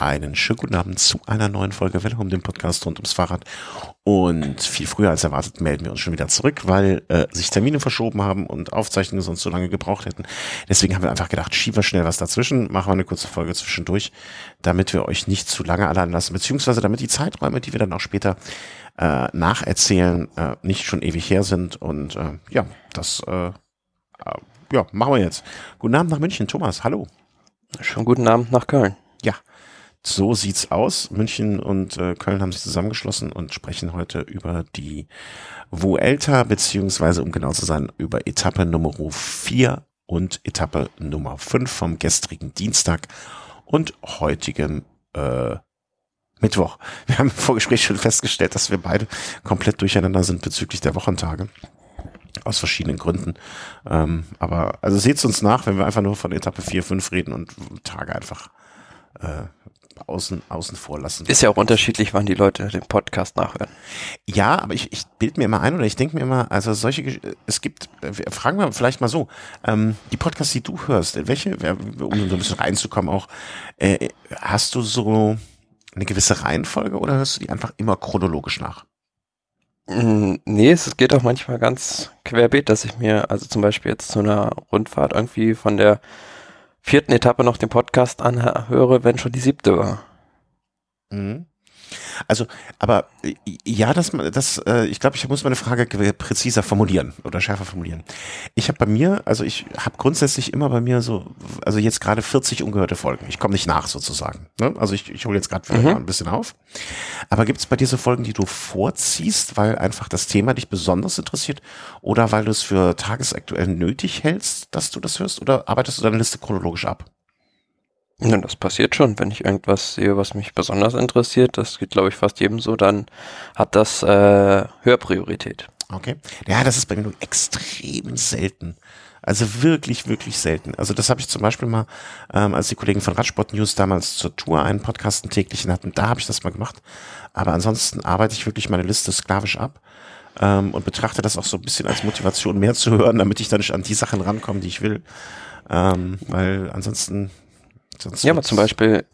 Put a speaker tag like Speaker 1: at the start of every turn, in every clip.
Speaker 1: einen schönen guten Abend zu einer neuen Folge um den Podcast rund ums Fahrrad. Und viel früher als erwartet melden wir uns schon wieder zurück, weil äh, sich Termine verschoben haben und Aufzeichnungen sonst so lange gebraucht hätten. Deswegen haben wir einfach gedacht, schieben wir schnell was dazwischen, machen wir eine kurze Folge zwischendurch, damit wir euch nicht zu lange allein lassen, beziehungsweise damit die Zeiträume, die wir dann auch später äh, nacherzählen, äh, nicht schon ewig her sind. Und äh, ja, das äh, äh, ja, machen wir jetzt. Guten Abend nach München, Thomas, hallo.
Speaker 2: Schönen guten Abend nach Köln.
Speaker 1: Ja, so sieht's aus. München und äh, Köln haben sich zusammengeschlossen und sprechen heute über die Vuelta, beziehungsweise um genau zu sein, über Etappe Nummer 4 und Etappe Nummer 5 vom gestrigen Dienstag und heutigem äh, Mittwoch. Wir haben im Vorgespräch schon festgestellt, dass wir beide komplett durcheinander sind bezüglich der Wochentage. Aus verschiedenen Gründen. Ähm, aber also seht's uns nach, wenn wir einfach nur von Etappe 4, 5 reden und Tage einfach äh, außen, außen vor lassen.
Speaker 2: Ist ja auch unterschiedlich, wann die Leute den Podcast nachhören.
Speaker 1: Ja, aber ich, ich bilde mir immer ein oder ich denke mir immer, also solche, es gibt, fragen wir vielleicht mal so, ähm, die Podcasts, die du hörst, welche, um so ein bisschen reinzukommen auch, äh, hast du so eine gewisse Reihenfolge oder hörst du die einfach immer chronologisch nach?
Speaker 2: Mm, nee, es geht auch manchmal ganz querbeet, dass ich mir, also zum Beispiel jetzt zu einer Rundfahrt irgendwie von der vierten Etappe noch den Podcast anhöre, wenn schon die siebte war.
Speaker 1: Mhm. Also, aber äh, ja, das, das, äh, ich glaube, ich muss meine Frage präziser formulieren oder schärfer formulieren. Ich habe bei mir, also ich habe grundsätzlich immer bei mir so, also jetzt gerade 40 ungehörte Folgen. Ich komme nicht nach sozusagen. Ne? Also ich, ich hole jetzt gerade mhm. ein bisschen auf. Aber gibt es bei dir so Folgen, die du vorziehst, weil einfach das Thema dich besonders interessiert oder weil du es für tagesaktuell nötig hältst, dass du das hörst oder arbeitest du deine Liste chronologisch ab?
Speaker 2: Ja, das passiert schon, wenn ich irgendwas sehe, was mich besonders interessiert. Das geht, glaube ich, fast jedem so. Dann hat das äh, Hörpriorität.
Speaker 1: Okay. Ja, das ist bei mir nur extrem selten. Also wirklich, wirklich selten. Also das habe ich zum Beispiel mal, ähm, als die Kollegen von Radsport News damals zur Tour einen Podcast einen täglichen hatten, da habe ich das mal gemacht. Aber ansonsten arbeite ich wirklich meine Liste sklavisch ab ähm, und betrachte das auch so ein bisschen als Motivation, mehr zu hören, damit ich dann nicht an die Sachen rankomme, die ich will. Ähm, weil ansonsten
Speaker 2: Sonst ja, aber zum Beispiel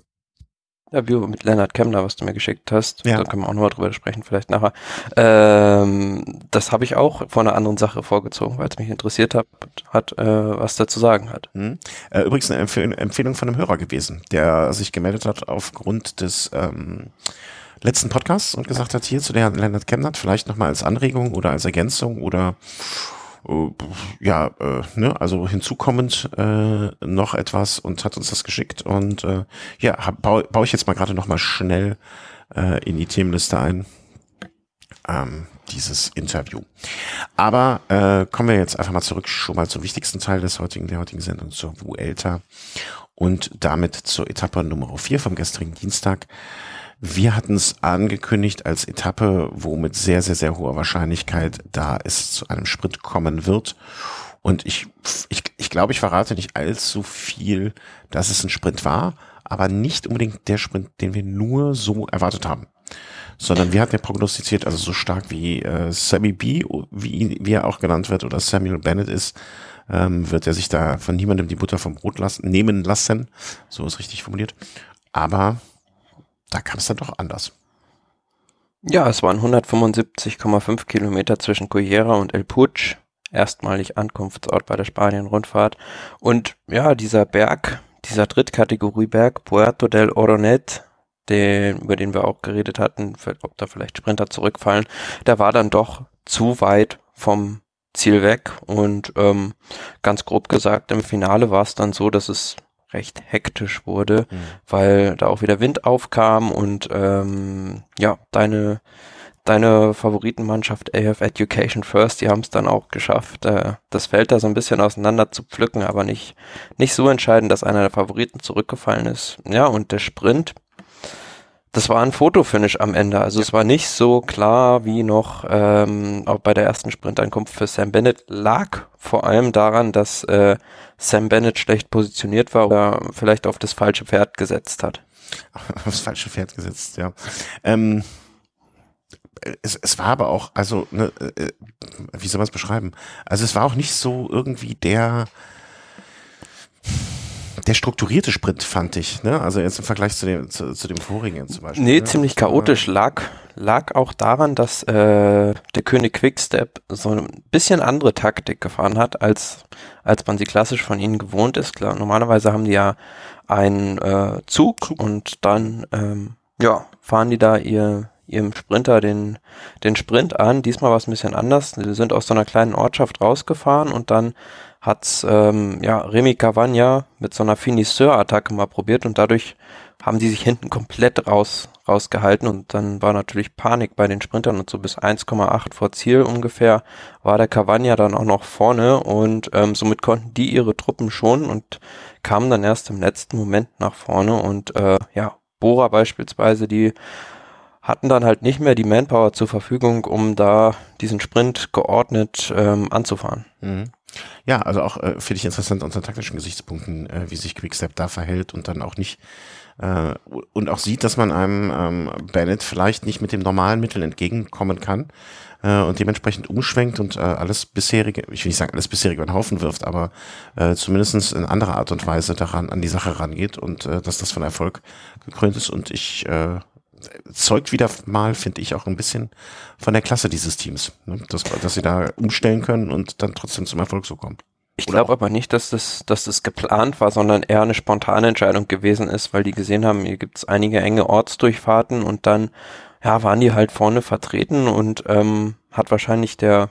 Speaker 2: Interview mit Leonard Kemmler, was du mir geschickt hast, ja. da können wir auch nochmal drüber sprechen, vielleicht nachher. Ähm, das habe ich auch von einer anderen Sache vorgezogen, weil es mich interessiert hat, hat äh, was dazu sagen hat.
Speaker 1: Mhm. Äh, übrigens eine Empf Empfehlung von einem Hörer gewesen, der sich gemeldet hat aufgrund des ähm, letzten Podcasts und gesagt hat, hier zu der Leonard Kemmler, vielleicht nochmal als Anregung oder als Ergänzung oder ja, äh, ne, also hinzukommend äh, noch etwas und hat uns das geschickt und äh, ja, hab, baue, baue ich jetzt mal gerade noch mal schnell äh, in die Themenliste ein. Ähm, dieses Interview. Aber äh, kommen wir jetzt einfach mal zurück schon mal zum wichtigsten Teil des heutigen, der heutigen Sendung, zur Vuelta und damit zur Etappe Nummer 4 vom gestrigen Dienstag. Wir hatten es angekündigt als Etappe, wo mit sehr, sehr, sehr hoher Wahrscheinlichkeit da es zu einem Sprint kommen wird. Und ich, ich, ich glaube, ich verrate nicht allzu viel, dass es ein Sprint war, aber nicht unbedingt der Sprint, den wir nur so erwartet haben. Sondern wir hatten ja prognostiziert, also so stark wie äh, Sammy B, wie, wie er auch genannt wird, oder Samuel Bennett ist, ähm, wird er sich da von niemandem die Butter vom Brot lassen, nehmen lassen. So ist richtig formuliert. Aber da kam es dann doch anders.
Speaker 2: Ja, es waren 175,5 Kilometer zwischen Cullera und El Puig, erstmalig Ankunftsort bei der Spanien-Rundfahrt. Und ja, dieser Berg, dieser Drittkategorieberg, Puerto del Oronet, den, über den wir auch geredet hatten, ob da vielleicht Sprinter zurückfallen, der war dann doch zu weit vom Ziel weg. Und ähm, ganz grob gesagt, im Finale war es dann so, dass es recht hektisch wurde, mhm. weil da auch wieder Wind aufkam und ähm, ja, deine deine Favoritenmannschaft AF Education First, die haben es dann auch geschafft, äh, das Feld da so ein bisschen auseinander zu pflücken, aber nicht, nicht so entscheidend, dass einer der Favoriten zurückgefallen ist. Ja, und der Sprint, das war ein Fotofinish am Ende. Also ja. es war nicht so klar wie noch ähm, auch bei der ersten Sprintankunft für Sam Bennett. Lag vor allem daran, dass äh, Sam Bennett schlecht positioniert war oder vielleicht auf das falsche Pferd gesetzt hat.
Speaker 1: Auf das falsche Pferd gesetzt, ja. Ähm, es, es war aber auch, also, ne, äh, wie soll man es beschreiben? Also es war auch nicht so irgendwie der der strukturierte Sprint fand ich, ne? Also jetzt im Vergleich zu dem, zu, zu dem vorigen zum Beispiel.
Speaker 2: Nee,
Speaker 1: ne?
Speaker 2: ziemlich chaotisch. Lag, lag auch daran, dass äh, der König Quickstep so ein bisschen andere Taktik gefahren hat, als, als man sie klassisch von ihnen gewohnt ist. Klar, normalerweise haben die ja einen äh, Zug und dann ähm, ja, fahren die da ihr, ihrem Sprinter den, den Sprint an. Diesmal war es ein bisschen anders. Sie sind aus so einer kleinen Ortschaft rausgefahren und dann hat's ähm, ja, Remy Cavagna mit so einer Finisseur-Attacke mal probiert und dadurch haben die sich hinten komplett raus, rausgehalten und dann war natürlich Panik bei den Sprintern und so bis 1,8 vor Ziel ungefähr war der Cavagna dann auch noch vorne und ähm, somit konnten die ihre Truppen schonen und kamen dann erst im letzten Moment nach vorne und äh, ja, Bora beispielsweise, die hatten dann halt nicht mehr die Manpower zur Verfügung, um da diesen Sprint geordnet ähm, anzufahren.
Speaker 1: Mhm. Ja, also auch äh, finde ich interessant unter taktischen Gesichtspunkten, äh, wie sich Quickstep da verhält und dann auch nicht äh, und auch sieht, dass man einem ähm, Bennett vielleicht nicht mit dem normalen Mittel entgegenkommen kann äh, und dementsprechend umschwenkt und äh, alles bisherige, ich will nicht sagen alles bisherige über den Haufen wirft, aber äh, zumindest in anderer Art und Weise daran an die Sache rangeht und äh, dass das von Erfolg gekrönt ist und ich äh, zeugt wieder mal, finde ich, auch ein bisschen von der Klasse dieses Teams, ne? dass, dass sie da umstellen können und dann trotzdem zum Erfolg so kommen.
Speaker 2: Ich glaube aber nicht, dass das, dass das geplant war, sondern eher eine spontane Entscheidung gewesen ist, weil die gesehen haben, hier gibt es einige enge Ortsdurchfahrten und dann ja, waren die halt vorne vertreten und ähm, hat wahrscheinlich der,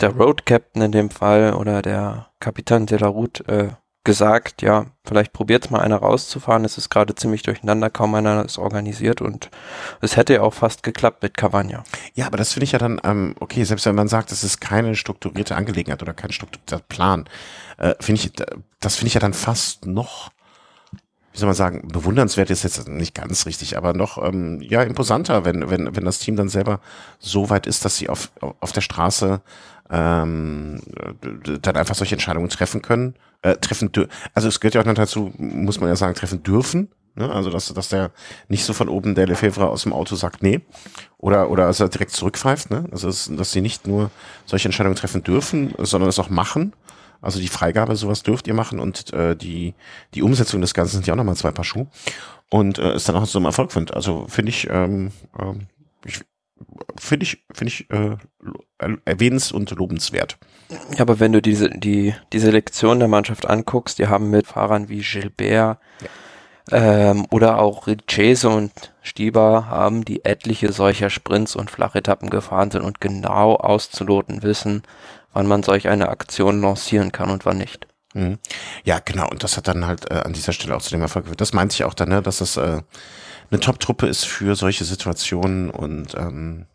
Speaker 2: der Road Captain in dem Fall oder der Kapitän de la Route äh, gesagt, ja, vielleicht probiert mal einer rauszufahren. Es ist gerade ziemlich durcheinander, kaum einer ist organisiert und es hätte ja auch fast geklappt mit Cavagna.
Speaker 1: Ja, aber das finde ich ja dann, ähm, okay, selbst wenn man sagt, es ist keine strukturierte Angelegenheit oder kein strukturierter Plan, äh, finde ich, das finde ich ja dann fast noch, wie soll man sagen, bewundernswert ist jetzt nicht ganz richtig, aber noch ähm, ja imposanter, wenn, wenn, wenn das Team dann selber so weit ist, dass sie auf, auf der Straße ähm, dann einfach solche Entscheidungen treffen können, äh, treffen also es gehört ja auch noch dazu, muss man ja sagen, treffen dürfen. Ne? Also dass, dass der nicht so von oben der Lefebvre aus dem Auto sagt, nee, oder oder dass er direkt zurückpfeift, ne? Also dass, dass sie nicht nur solche Entscheidungen treffen dürfen, sondern es auch machen. Also die Freigabe, sowas dürft ihr machen und äh, die die Umsetzung des Ganzen sind ja auch nochmal zwei Paar Schuhe und äh, es dann auch so ein Erfolg findet. Also finde ich, ähm, ähm, ich finde ich, finde ich äh, erwähnens- und lobenswert.
Speaker 2: Ja, aber wenn du diese, die, die Selektion der Mannschaft anguckst, die haben mit Fahrern wie Gilbert ja. ähm, oder auch Richese und Stieber haben die etliche solcher Sprints und Flachetappen gefahren sind und genau auszuloten wissen, wann man solch eine Aktion lancieren kann und wann nicht.
Speaker 1: Mhm. Ja, genau. Und das hat dann halt äh, an dieser Stelle auch zu dem Erfolg geführt. Das meinte ich auch dann, ne, dass das äh, eine Top-Truppe ist für solche Situationen und ähm,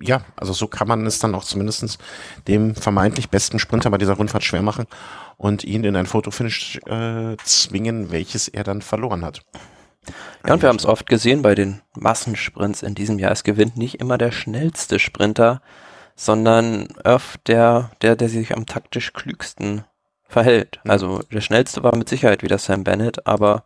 Speaker 1: ja, also so kann man es dann auch zumindestens dem vermeintlich besten Sprinter bei dieser Rundfahrt schwer machen und ihn in ein Fotofinish äh, zwingen, welches er dann verloren hat.
Speaker 2: Ja, und wir haben es oft gesehen bei den Massensprints in diesem Jahr. Es gewinnt nicht immer der schnellste Sprinter, sondern öfter der, der, der sich am taktisch klügsten verhält. Also der schnellste war mit Sicherheit wieder Sam Bennett, aber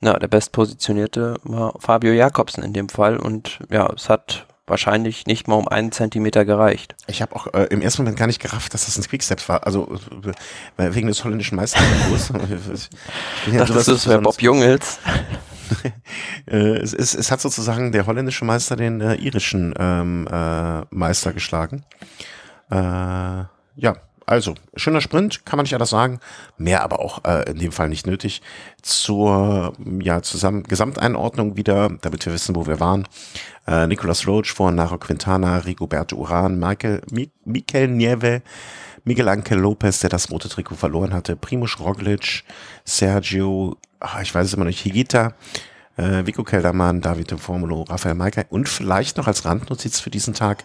Speaker 2: na, der bestpositionierte war Fabio Jakobsen in dem Fall und ja, es hat wahrscheinlich nicht mal um einen Zentimeter gereicht.
Speaker 1: Ich habe auch äh, im ersten Moment gar nicht gerafft, dass das ein Quickstep war. Also äh, wegen des holländischen Meisters.
Speaker 2: ich ja das ist wer Bob Jungels.
Speaker 1: Äh, es, es, es hat sozusagen der holländische Meister den äh, irischen ähm, äh, Meister geschlagen. Äh, ja, also, schöner Sprint, kann man nicht anders sagen. Mehr aber auch äh, in dem Fall nicht nötig. Zur ja, zusammen Gesamteinordnung wieder, damit wir wissen, wo wir waren. Äh, Nicolas Roach vor Naro Quintana, Rigoberto Uran, Michael, Mi Mikel Nieve, Miguel Angel Lopez, der das rote Trikot verloren hatte, Primoz Roglic, Sergio, ach, ich weiß es immer nicht, Higita, äh, Vico Keldermann, David Formulo, Rafael Maika und vielleicht noch als Randnotiz für diesen Tag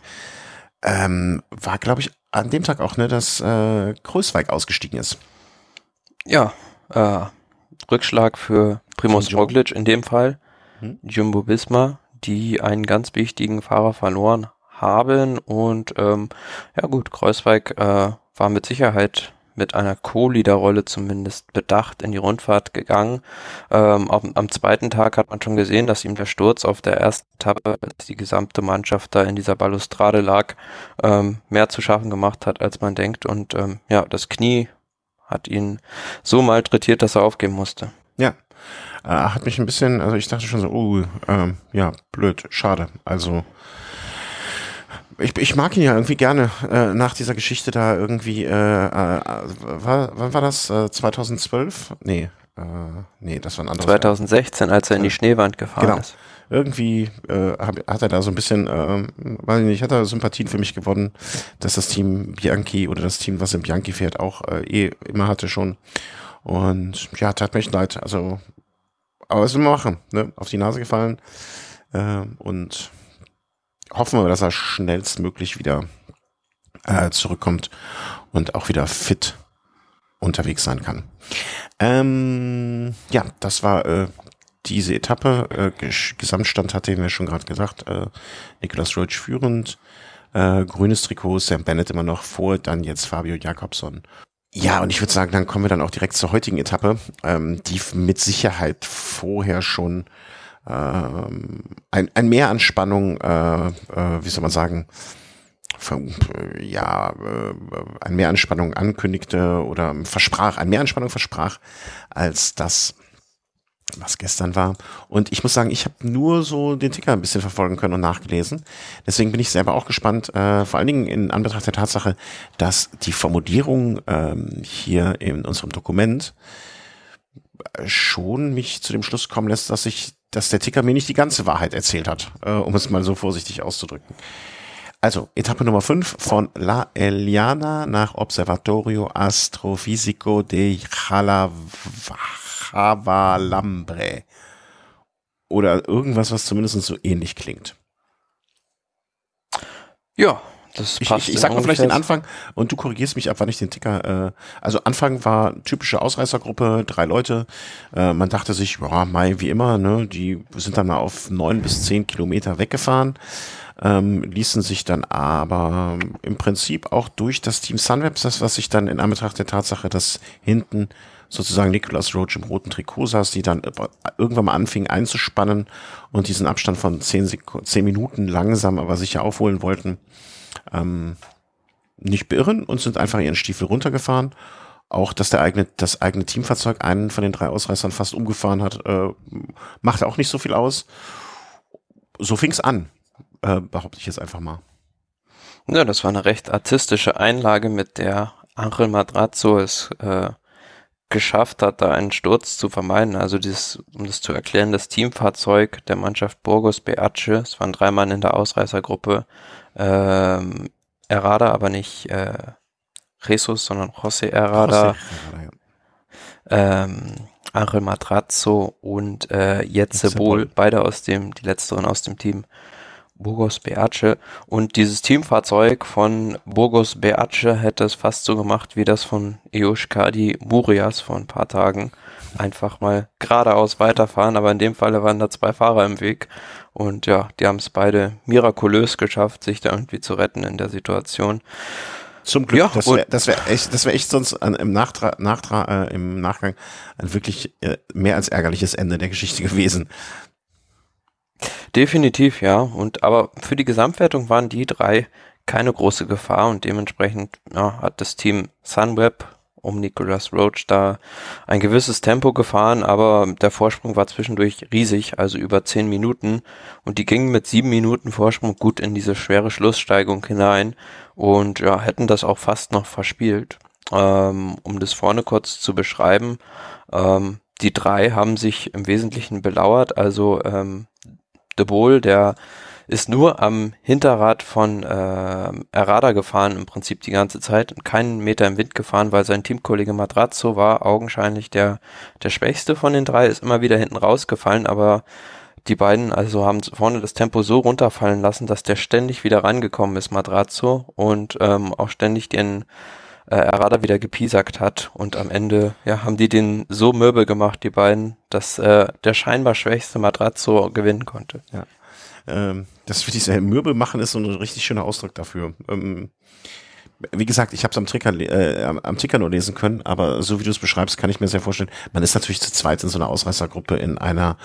Speaker 1: ähm, war, glaube ich, an dem Tag auch, ne, dass äh, Größweig ausgestiegen ist.
Speaker 2: Ja, äh, Rückschlag für Primoz Roglic in dem Fall, hm? Jumbo Visma, die einen ganz wichtigen Fahrer verloren haben und ähm, ja gut, Kreuzweig äh, war mit Sicherheit mit einer Co-Leader-Rolle zumindest bedacht in die Rundfahrt gegangen. Ähm, auf, am zweiten Tag hat man schon gesehen, dass ihm der Sturz auf der ersten Etappe, als die gesamte Mannschaft da in dieser Balustrade lag, ähm, mehr zu schaffen gemacht hat, als man denkt. Und ähm, ja, das Knie hat ihn so malträtiert, dass er aufgeben musste.
Speaker 1: Ja. Äh, hat mich ein bisschen, also ich dachte schon so, oh, ähm, ja, blöd, schade. Also ich, ich mag ihn ja irgendwie gerne äh, nach dieser Geschichte da irgendwie, äh, äh, war, wann war das? Äh, 2012? Nee, äh, nee, das war ein anderes
Speaker 2: 2016, Jahr. als er in die Schneewand gefahren genau. ist.
Speaker 1: Irgendwie äh, hab, hat er da so ein bisschen, äh, weiß ich nicht, hat er Sympathien für mich gewonnen, dass das Team Bianchi oder das Team, was im Bianchi fährt, auch äh, eh immer hatte schon. Und ja, tat mir echt leid. Also, aber was will man machen? Ne? Auf die Nase gefallen. Äh, und hoffen wir, dass er schnellstmöglich wieder äh, zurückkommt und auch wieder fit unterwegs sein kann. Ähm, ja, das war äh, diese Etappe. Äh, Gesamtstand hatte wir schon gerade gesagt. Äh, Nicolas Roach führend. Äh, grünes Trikot, Sam Bennett immer noch vor, dann jetzt Fabio Jakobson. Ja, und ich würde sagen, dann kommen wir dann auch direkt zur heutigen Etappe, ähm, die mit Sicherheit vorher schon ein, ein Mehr an Spannung, äh, äh, wie soll man sagen, ja, äh, ein Mehr an Spannung ankündigte oder versprach, ein Mehr an Spannung versprach, als das, was gestern war. Und ich muss sagen, ich habe nur so den Ticker ein bisschen verfolgen können und nachgelesen. Deswegen bin ich selber auch gespannt, äh, vor allen Dingen in Anbetracht der Tatsache, dass die Formulierung ähm, hier in unserem Dokument schon mich zu dem Schluss kommen lässt, dass ich dass der Ticker mir nicht die ganze Wahrheit erzählt hat, äh, um es mal so vorsichtig auszudrücken. Also, Etappe Nummer 5 von La Eliana nach Observatorio Astrofisico de Javalambre. Oder irgendwas, was zumindest so ähnlich klingt.
Speaker 2: Ja, das
Speaker 1: passt. Ich, ich, sag mal vielleicht den Anfang und du korrigierst mich ab, wann ich den Ticker. Äh, also Anfang war typische Ausreißergruppe, drei Leute. Äh, man dachte sich, ja, Mai wie immer, ne, die sind dann mal auf neun bis zehn Kilometer weggefahren, ähm, ließen sich dann aber im Prinzip auch durch das Team Sunwebs, das was sich dann in Anbetracht der Tatsache, dass hinten sozusagen Nicholas Roach im roten Trikot saß, die dann irgendwann mal anfingen einzuspannen und diesen Abstand von zehn, Sek zehn Minuten langsam aber sicher aufholen wollten ähm, nicht beirren und sind einfach ihren Stiefel runtergefahren. Auch, dass der eigene, das eigene Teamfahrzeug einen von den drei Ausreißern fast umgefahren hat, äh, machte auch nicht so viel aus. So fing's an, äh, behaupte ich jetzt einfach mal.
Speaker 2: Ja, das war eine recht artistische Einlage, mit der Angel Madrazzo es äh, geschafft hat, da einen Sturz zu vermeiden. Also dieses, um das zu erklären, das Teamfahrzeug der Mannschaft Burgos Beace, es waren drei Mann in der Ausreißergruppe, ähm, Errada, aber nicht äh, Jesus, sondern José Errada, José Errada ja. ähm, Angel Matrazzo und äh, Jetze Bohl, beide aus dem, die letzteren aus dem Team Burgos Beace. Und dieses Teamfahrzeug von Burgos Beace hätte es fast so gemacht wie das von Euskadi Murias vor ein paar Tagen. Einfach mal geradeaus weiterfahren, aber in dem Falle waren da zwei Fahrer im Weg. Und ja, die haben es beide mirakulös geschafft, sich da irgendwie zu retten in der Situation.
Speaker 1: Zum Glück, ja, das wäre das wär echt, das wär echt sonst an, im, Nachtra Nachtra äh, im Nachgang ein wirklich äh, mehr als ärgerliches Ende der Geschichte gewesen.
Speaker 2: Definitiv, ja. Und aber für die Gesamtwertung waren die drei keine große Gefahr und dementsprechend ja, hat das Team Sunweb um Nicholas Roach da ein gewisses Tempo gefahren, aber der Vorsprung war zwischendurch riesig, also über zehn Minuten und die gingen mit sieben Minuten Vorsprung gut in diese schwere Schlusssteigung hinein und ja, hätten das auch fast noch verspielt. Ähm, um das vorne kurz zu beschreiben, ähm, die drei haben sich im Wesentlichen belauert, also ähm, De Boll, der ist nur am Hinterrad von äh, Errada gefahren, im Prinzip die ganze Zeit und keinen Meter im Wind gefahren, weil sein Teamkollege Madrazzo war augenscheinlich der, der Schwächste von den drei, ist immer wieder hinten rausgefallen, aber die beiden also haben vorne das Tempo so runterfallen lassen, dass der ständig wieder rangekommen ist, Madrazzo, und ähm, auch ständig den äh, Errada wieder gepiesackt hat. Und am Ende ja, haben die den so mürbe gemacht, die beiden, dass äh, der scheinbar schwächste Madrazzo gewinnen konnte.
Speaker 1: Ja. Ähm, das würde ich sehr mürbe machen, ist so ein richtig schöner Ausdruck dafür. Ähm, wie gesagt, ich habe es am Ticker, äh, am Ticker nur lesen können, aber so wie du es beschreibst, kann ich mir sehr vorstellen, man ist natürlich zu zweit in so einer Ausreißergruppe in einer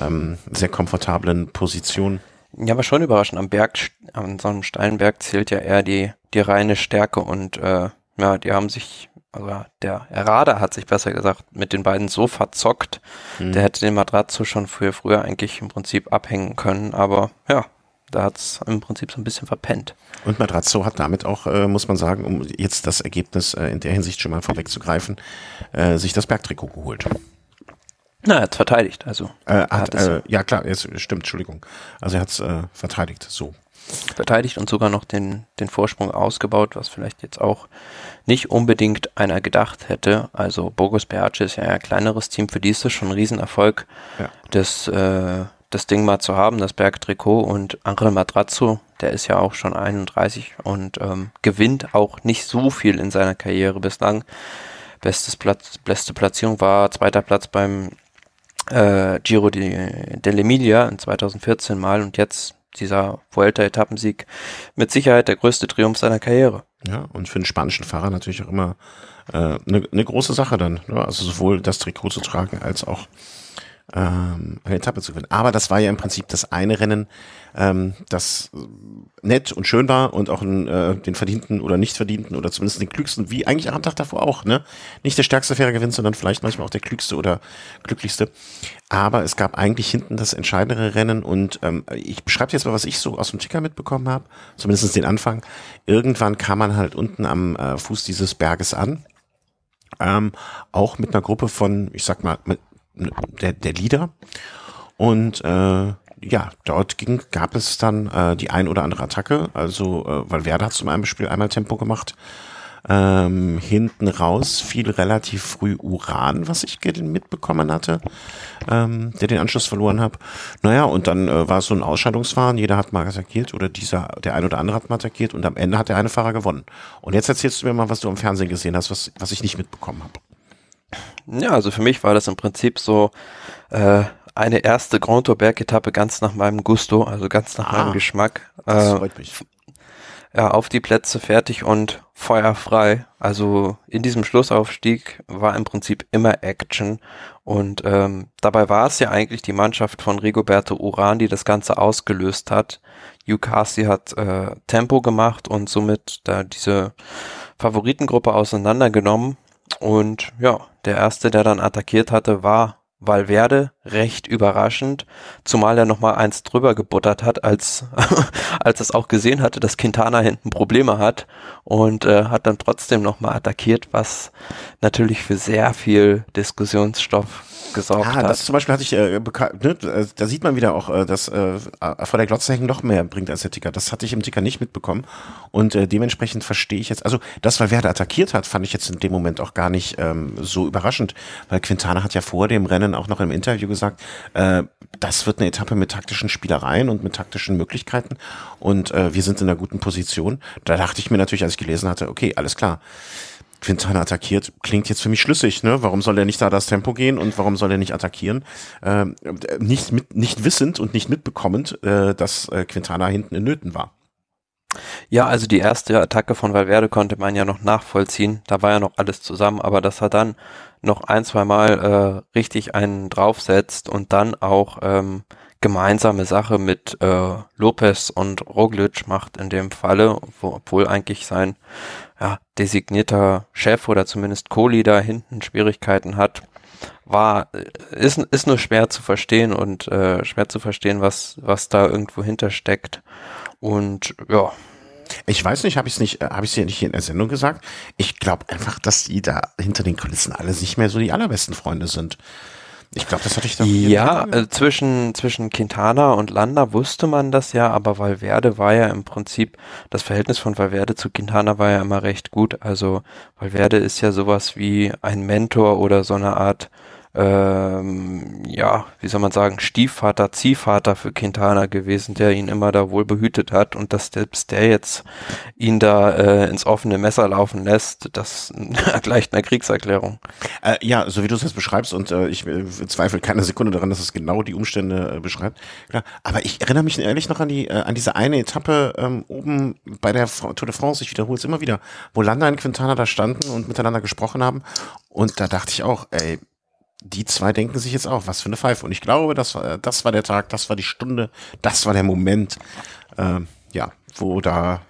Speaker 1: ähm, sehr komfortablen Position.
Speaker 2: Ja, aber schon überraschend. Am Berg, an so einem steilen Berg zählt ja eher die, die reine Stärke und äh, ja, die haben sich aber der Errader hat sich besser gesagt mit den beiden so verzockt. Mhm. Der hätte den Matrazzo schon früher, früher eigentlich im Prinzip abhängen können, aber ja, da hat es im Prinzip so ein bisschen verpennt.
Speaker 1: Und Matrazzo hat damit auch, äh, muss man sagen, um jetzt das Ergebnis äh, in der Hinsicht schon mal vorwegzugreifen, äh, sich das Bergtrikot geholt.
Speaker 2: Na, er hat verteidigt, also.
Speaker 1: Äh, hat, äh, ja klar, jetzt stimmt, Entschuldigung. Also er hat es äh, verteidigt, so.
Speaker 2: Verteidigt und sogar noch den, den Vorsprung ausgebaut, was vielleicht jetzt auch nicht unbedingt einer gedacht hätte. Also Bogus Beace ist ja ein kleineres Team, für die ist das schon ein Riesenerfolg, ja. das, äh, das Ding mal zu haben, das Bergtrikot und Angel Matrazzo, der ist ja auch schon 31 und ähm, gewinnt auch nicht so viel in seiner Karriere bislang. Bestes Platz, beste Platzierung war zweiter Platz beim äh, Giro dell'Emilia in 2014 mal und jetzt dieser Vuelta-Etappensieg mit Sicherheit der größte Triumph seiner Karriere.
Speaker 1: Ja, und für einen spanischen Fahrer natürlich auch immer eine äh, ne, ne große Sache dann. Ne? Also sowohl das Trikot zu tragen als auch ähm, eine Etappe zu gewinnen. Aber das war ja im Prinzip das eine Rennen, ähm, das nett und schön war und auch einen, äh, den verdienten oder nicht verdienten oder zumindest den klügsten, wie eigentlich am Tag davor auch, ne? Nicht der stärkste Fahrer gewinnt, sondern vielleicht manchmal auch der klügste oder glücklichste. Aber es gab eigentlich hinten das entscheidendere Rennen und ähm, ich beschreibe jetzt mal, was ich so aus dem Ticker mitbekommen habe, zumindest den Anfang. Irgendwann kam man halt unten am äh, Fuß dieses Berges an. Ähm, auch mit einer Gruppe von, ich sag mal, der, der Lieder. Und äh, ja, dort ging, gab es dann äh, die ein oder andere Attacke. Also äh, Valverde hat zum Beispiel einmal Tempo gemacht. Ähm, hinten raus fiel relativ früh Uran, was ich mitbekommen hatte, ähm, der den Anschluss verloren hat. Naja, und dann äh, war es so ein Ausscheidungsfahren, jeder hat mal attackiert oder dieser, der ein oder andere hat mal attackiert und am Ende hat der eine Fahrer gewonnen. Und jetzt erzählst du mir mal, was du im Fernsehen gesehen hast, was, was ich nicht mitbekommen habe.
Speaker 2: Ja, also für mich war das im Prinzip so äh, eine erste Grand Tour Bergetappe ganz nach meinem Gusto, also ganz nach ah, meinem Geschmack. Das äh, freut mich. Ja, auf die Plätze fertig und feuerfrei. Also in diesem Schlussaufstieg war im Prinzip immer Action und ähm, dabei war es ja eigentlich die Mannschaft von Rigoberto Uran, die das Ganze ausgelöst hat. Ukasi hat äh, Tempo gemacht und somit da diese Favoritengruppe auseinandergenommen und ja, der erste, der dann attackiert hatte, war Valverde, recht überraschend, zumal er nochmal eins drüber gebuttert hat, als, als es auch gesehen hatte, dass Quintana hinten Probleme hat. Und äh, hat dann trotzdem nochmal attackiert, was natürlich für sehr viel Diskussionsstoff gesorgt ah, hat.
Speaker 1: Das zum Beispiel hatte ich, äh, ne, äh, da sieht man wieder auch, äh, dass äh, vor der Glotze hängen noch mehr bringt als der Ticker. Das hatte ich im Ticker nicht mitbekommen und äh, dementsprechend verstehe ich jetzt, also das, weil Werder attackiert hat, fand ich jetzt in dem Moment auch gar nicht ähm, so überraschend, weil Quintana hat ja vor dem Rennen auch noch im Interview gesagt, äh, das wird eine Etappe mit taktischen Spielereien und mit taktischen Möglichkeiten und äh, wir sind in einer guten Position. Da dachte ich mir natürlich, als ich gelesen hatte, okay, alles klar. Quintana attackiert, klingt jetzt für mich schlüssig, ne? Warum soll er nicht da das Tempo gehen und warum soll er nicht attackieren? Ähm, nicht, mit, nicht wissend und nicht mitbekommend, äh, dass äh, Quintana hinten in Nöten war.
Speaker 2: Ja, also die erste Attacke von Valverde konnte man ja noch nachvollziehen. Da war ja noch alles zusammen, aber dass er dann noch ein, zwei Mal äh, richtig einen draufsetzt und dann auch ähm, gemeinsame Sache mit äh, Lopez und Roglic macht in dem Falle, wo, obwohl eigentlich sein ja, designierter Chef oder zumindest Co-Leader hinten Schwierigkeiten hat, war, ist, ist nur schwer zu verstehen und äh, schwer zu verstehen, was, was da irgendwo hintersteckt. Und ja.
Speaker 1: Ich weiß nicht, habe ich es nicht, äh, habe ich es nicht in der Sendung gesagt. Ich glaube einfach, dass die da hinter den Kulissen alle nicht mehr so die allerbesten Freunde sind. Ich glaube, das hatte ich
Speaker 2: da. Ja, äh, zwischen, zwischen Quintana und Landa wusste man das ja, aber Valverde war ja im Prinzip, das Verhältnis von Valverde zu Quintana war ja immer recht gut. Also Valverde ist ja sowas wie ein Mentor oder so eine Art ähm, ja, wie soll man sagen, Stiefvater, Ziehvater für Quintana gewesen, der ihn immer da wohl behütet hat und dass selbst der jetzt ihn da äh, ins offene Messer laufen lässt, das gleicht einer Kriegserklärung.
Speaker 1: Äh, ja, so wie du es jetzt beschreibst und äh, ich äh, zweifle keine Sekunde daran, dass es genau die Umstände äh, beschreibt. Klar, aber ich erinnere mich ehrlich noch an die äh, an diese eine Etappe ähm, oben bei der Tour de France, ich wiederhole es immer wieder, wo Landa und Quintana da standen und miteinander gesprochen haben und da dachte ich auch, ey, die zwei denken sich jetzt auch, was für eine Pfeife. Und ich glaube, das war, das war der Tag, das war die Stunde, das war der Moment, äh, ja, wo da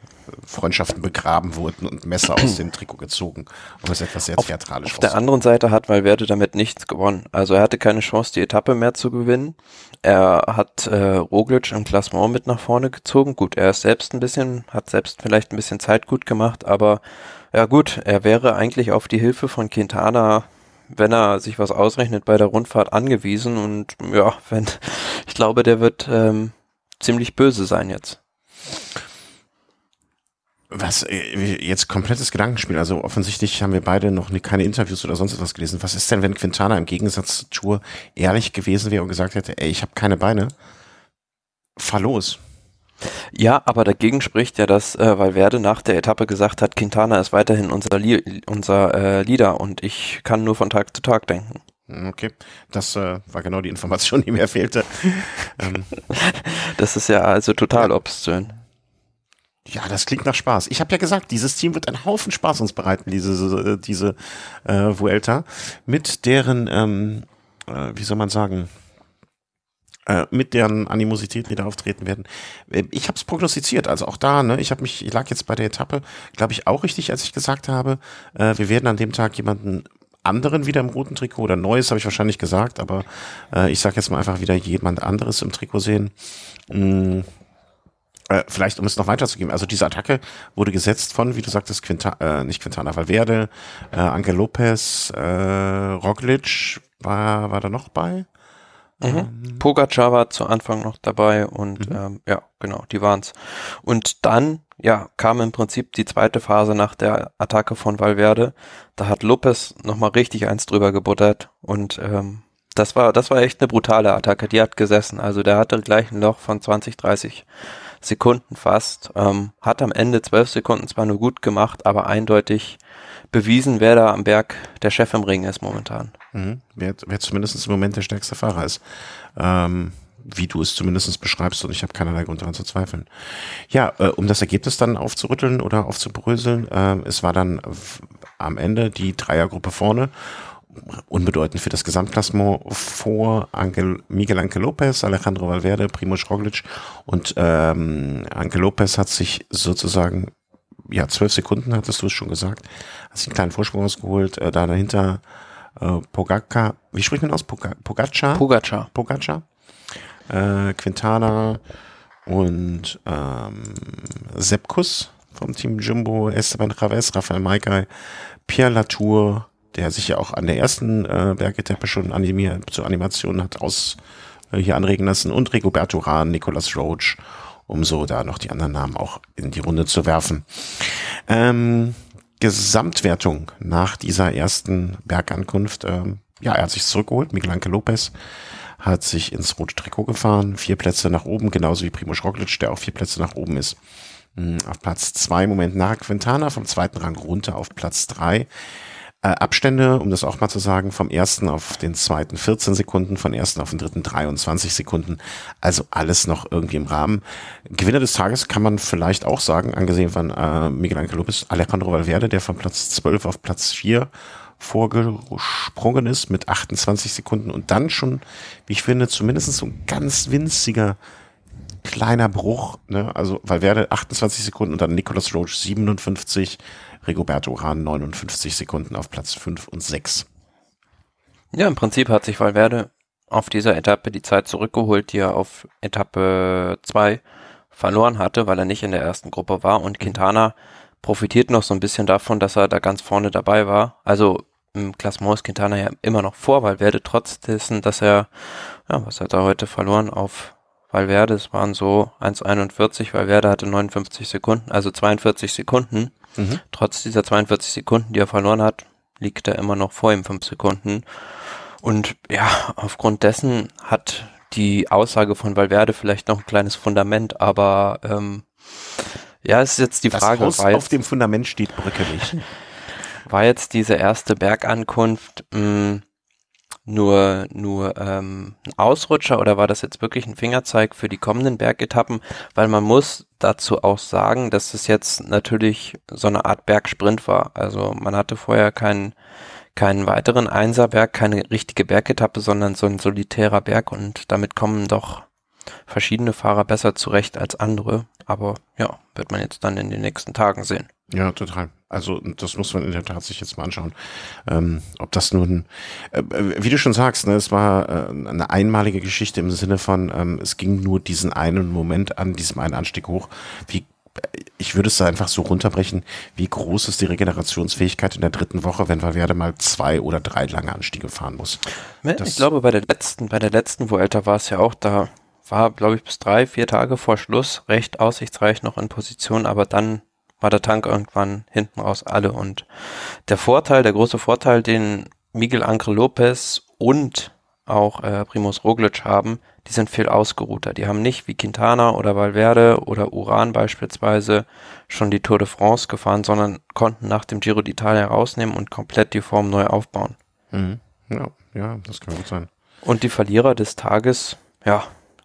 Speaker 1: Freundschaften begraben wurden und Messer aus dem Trikot gezogen, um es etwas sehr theatralisch
Speaker 2: Auf der anderen Seite hat Valverde damit nichts gewonnen. Also er hatte keine Chance, die Etappe mehr zu gewinnen. Er hat äh, Roglic im Klassement mit nach vorne gezogen. Gut, er ist selbst ein bisschen, hat selbst vielleicht ein bisschen Zeit gut gemacht, aber ja gut, er wäre eigentlich auf die Hilfe von Quintana wenn er sich was ausrechnet bei der Rundfahrt angewiesen und ja, wenn ich glaube, der wird ähm, ziemlich böse sein jetzt.
Speaker 1: Was, äh, jetzt komplettes Gedankenspiel. Also offensichtlich haben wir beide noch keine Interviews oder sonst etwas gelesen. Was ist denn, wenn Quintana im Gegensatz zu Tour ehrlich gewesen wäre und gesagt hätte, ey, ich habe keine Beine? Fahr los.
Speaker 2: Ja, aber dagegen spricht ja, dass äh, Valverde nach der Etappe gesagt hat, Quintana ist weiterhin unser, Li unser äh, Leader und ich kann nur von Tag zu Tag denken.
Speaker 1: Hm, okay, das äh, war genau die Information, die mir fehlte.
Speaker 2: ähm. Das ist ja also total ja. obszön.
Speaker 1: Ja, das klingt nach Spaß. Ich habe ja gesagt, dieses Team wird einen Haufen Spaß uns bereiten, diese, diese äh, Vuelta, mit deren, ähm, äh, wie soll man sagen, äh, mit deren Animositäten, die da auftreten werden. Äh, ich habe es prognostiziert, also auch da, ne, ich habe mich, ich lag jetzt bei der Etappe, glaube ich, auch richtig, als ich gesagt habe, äh, wir werden an dem Tag jemanden anderen wieder im roten Trikot oder Neues, habe ich wahrscheinlich gesagt, aber äh, ich sage jetzt mal einfach wieder jemand anderes im Trikot sehen. Mm, äh, vielleicht, um es noch weiterzugeben, also diese Attacke wurde gesetzt von, wie du sagtest, Quinta, äh, nicht Quintana Valverde, äh, Angel Lopez, äh, Roglic, war, war da noch bei?
Speaker 2: Mhm. Ähm, Pogacar war zu Anfang noch dabei und mhm. ähm, ja, genau, die waren's. Und dann, ja, kam im Prinzip die zweite Phase nach der Attacke von Valverde. Da hat Lopez nochmal richtig eins drüber gebuttert und ähm, das war, das war echt eine brutale Attacke. Die hat gesessen. Also der hatte gleich ein Loch von 20, 30 Sekunden fast. Ähm, hat am Ende 12 Sekunden zwar nur gut gemacht, aber eindeutig bewiesen, wer da am Berg der Chef im Ring ist momentan.
Speaker 1: Mhm. Wer, wer zumindest im Moment der stärkste Fahrer ist. Ähm, wie du es zumindest beschreibst und ich habe keinerlei Grund daran zu zweifeln. Ja, äh, um das Ergebnis dann aufzurütteln oder aufzubröseln, äh, es war dann am Ende die Dreiergruppe vorne unbedeutend für das Gesamtklassement vor Angel, Miguel Angel Lopez, Alejandro Valverde, Primoz Roglic und ähm, Angel Lopez hat sich sozusagen ja, zwölf Sekunden hattest du es schon gesagt, sich einen kleinen Vorsprung ausgeholt, äh, da dahinter äh, Pogacar, wie spricht man aus? Pogacar?
Speaker 2: Pogacar.
Speaker 1: Pogacar. Äh, Quintana und ähm, Sepkus vom Team Jumbo, Esteban Chavez, Rafael Maicay, Pierre Latour, der sich ja auch an der ersten äh, Bergetappe schon animiert, zur Animation hat aus äh, hier anregen lassen und Rigoberto Rahn, Nicolas Roach um so da noch die anderen Namen auch in die Runde zu werfen. Ähm, Gesamtwertung nach dieser ersten Bergankunft. Ähm, ja, er hat sich zurückgeholt. Miguel Anke Lopez hat sich ins rote Trikot gefahren. Vier Plätze nach oben, genauso wie Primo Roglic, der auch vier Plätze nach oben ist. Hm, auf Platz zwei Moment nach Quintana, vom zweiten Rang runter auf Platz drei. Äh, Abstände, um das auch mal zu sagen, vom ersten auf den zweiten 14 Sekunden, von ersten auf den dritten 23 Sekunden. Also alles noch irgendwie im Rahmen. Gewinner des Tages kann man vielleicht auch sagen, angesehen von äh, Miguel Angel Lopez, Alejandro Valverde, der von Platz 12 auf Platz 4 vorgesprungen ist mit 28 Sekunden und dann schon, wie ich finde, zumindest so ein ganz winziger kleiner Bruch, ne? also Valverde 28 Sekunden und dann Nicolas Roach 57 Rigoberto Hahn 59 Sekunden auf Platz 5 und 6.
Speaker 2: Ja, im Prinzip hat sich Valverde auf dieser Etappe die Zeit zurückgeholt, die er auf Etappe 2 verloren hatte, weil er nicht in der ersten Gruppe war und Quintana profitiert noch so ein bisschen davon, dass er da ganz vorne dabei war. Also im Klassement ist Quintana ja immer noch vor Valverde, trotz dessen, dass er, ja, was hat er heute verloren auf Valverde, es waren so 1,41, Valverde hatte 59 Sekunden, also 42 Sekunden. Mhm. Trotz dieser 42 Sekunden, die er verloren hat, liegt er immer noch vor ihm 5 Sekunden. Und ja, aufgrund dessen hat die Aussage von Valverde vielleicht noch ein kleines Fundament, aber ähm, ja, es ist jetzt die
Speaker 1: das
Speaker 2: Frage.
Speaker 1: Haus auf dem Fundament steht bröckelig.
Speaker 2: War jetzt diese erste Bergankunft mh, hm, nur, nur ähm, ein Ausrutscher oder war das jetzt wirklich ein Fingerzeig für die kommenden Bergetappen? Weil man muss dazu auch sagen, dass es jetzt natürlich so eine Art Bergsprint war. Also man hatte vorher keinen keinen weiteren Einserberg, keine richtige Bergetappe, sondern so ein solitärer Berg und damit kommen doch verschiedene Fahrer besser zurecht als andere. Aber ja, wird man jetzt dann in den nächsten Tagen sehen.
Speaker 1: Ja, total. Also das muss man in der Tat sich jetzt mal anschauen. Ähm, ob das nun, äh, wie du schon sagst, ne, es war äh, eine einmalige Geschichte im Sinne von, ähm, es ging nur diesen einen Moment an, diesem einen Anstieg hoch. Wie ich würde es einfach so runterbrechen, wie groß ist die Regenerationsfähigkeit in der dritten Woche, wenn Valverde mal zwei oder drei lange Anstiege fahren muss.
Speaker 2: Das ich glaube, bei der letzten, bei der letzten Vuelta war es ja auch, da war, glaube ich, bis drei, vier Tage vor Schluss recht aussichtsreich noch in Position, aber dann war der Tank irgendwann hinten raus alle. Und der Vorteil, der große Vorteil, den Miguel Angel Lopez und auch äh, Primus Roglic haben, die sind viel ausgeruhter. Die haben nicht wie Quintana oder Valverde oder Uran beispielsweise schon die Tour de France gefahren, sondern konnten nach dem Giro d'Italia rausnehmen und komplett die Form neu aufbauen.
Speaker 1: Mhm. Ja, ja, das kann gut sein.
Speaker 2: Und die Verlierer des Tages, ja,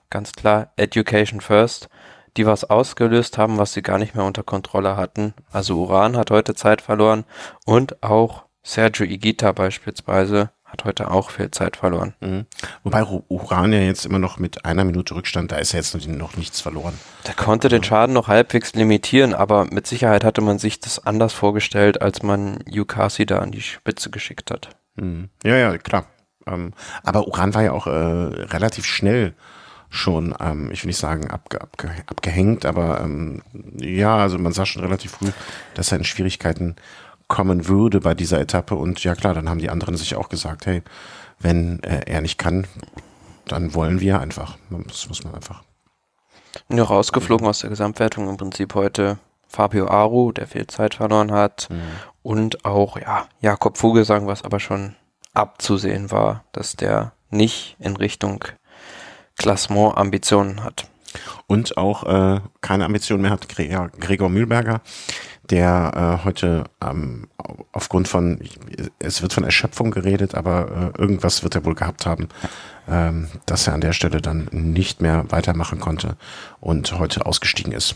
Speaker 2: ganz klar, Education First die was ausgelöst haben, was sie gar nicht mehr unter Kontrolle hatten. Also Uran hat heute Zeit verloren und auch Sergio Igita beispielsweise hat heute auch viel Zeit verloren.
Speaker 1: Mhm. Wobei Uran ja jetzt immer noch mit einer Minute Rückstand, da ist ja jetzt noch nichts verloren.
Speaker 2: Der konnte den Schaden noch halbwegs limitieren, aber mit Sicherheit hatte man sich das anders vorgestellt, als man Yukasi da an die Spitze geschickt hat.
Speaker 1: Mhm. Ja, ja, klar. Ähm, aber Uran war ja auch äh, relativ schnell schon, ähm, ich will nicht sagen abge, abge, abgehängt, aber ähm, ja, also man sah schon relativ früh, dass er in Schwierigkeiten kommen würde bei dieser Etappe und ja klar, dann haben die anderen sich auch gesagt, hey, wenn äh, er nicht kann, dann wollen wir einfach. Das muss man einfach.
Speaker 2: Ja, rausgeflogen aus der Gesamtwertung im Prinzip heute Fabio Aru, der viel Zeit verloren hat mhm. und auch ja Jakob Vogelsang, was aber schon abzusehen war, dass der nicht in Richtung Klassement-Ambitionen hat.
Speaker 1: Und auch äh, keine Ambitionen mehr hat Gregor, Gregor Mühlberger, der äh, heute ähm, aufgrund von, es wird von Erschöpfung geredet, aber äh, irgendwas wird er wohl gehabt haben, ähm, dass er an der Stelle dann nicht mehr weitermachen konnte und heute ausgestiegen ist.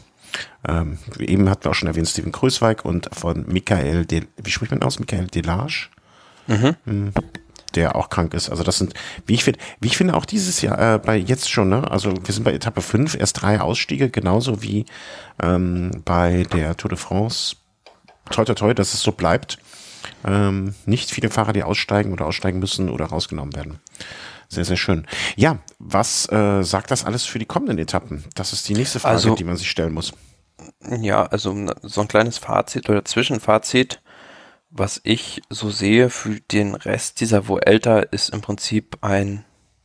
Speaker 1: Ähm, eben hatten wir auch schon erwähnt, Steven Krösweig und von Michael, De, wie spricht man aus? Michael Delage? Mhm. Hm der auch krank ist. Also das sind, wie ich finde, wie ich finde auch dieses Jahr, äh, bei jetzt schon, ne? Also wir sind bei Etappe 5, erst drei Ausstiege, genauso wie ähm, bei der Tour de France. Toi toi toi, dass es so bleibt. Ähm, nicht viele Fahrer, die aussteigen oder aussteigen müssen oder rausgenommen werden. Sehr, sehr schön. Ja, was äh, sagt das alles für die kommenden Etappen? Das ist die nächste Frage, also, die man sich stellen muss.
Speaker 2: Ja, also so ein kleines Fazit oder Zwischenfazit was ich so sehe für den Rest dieser Vuelta ist im Prinzip ein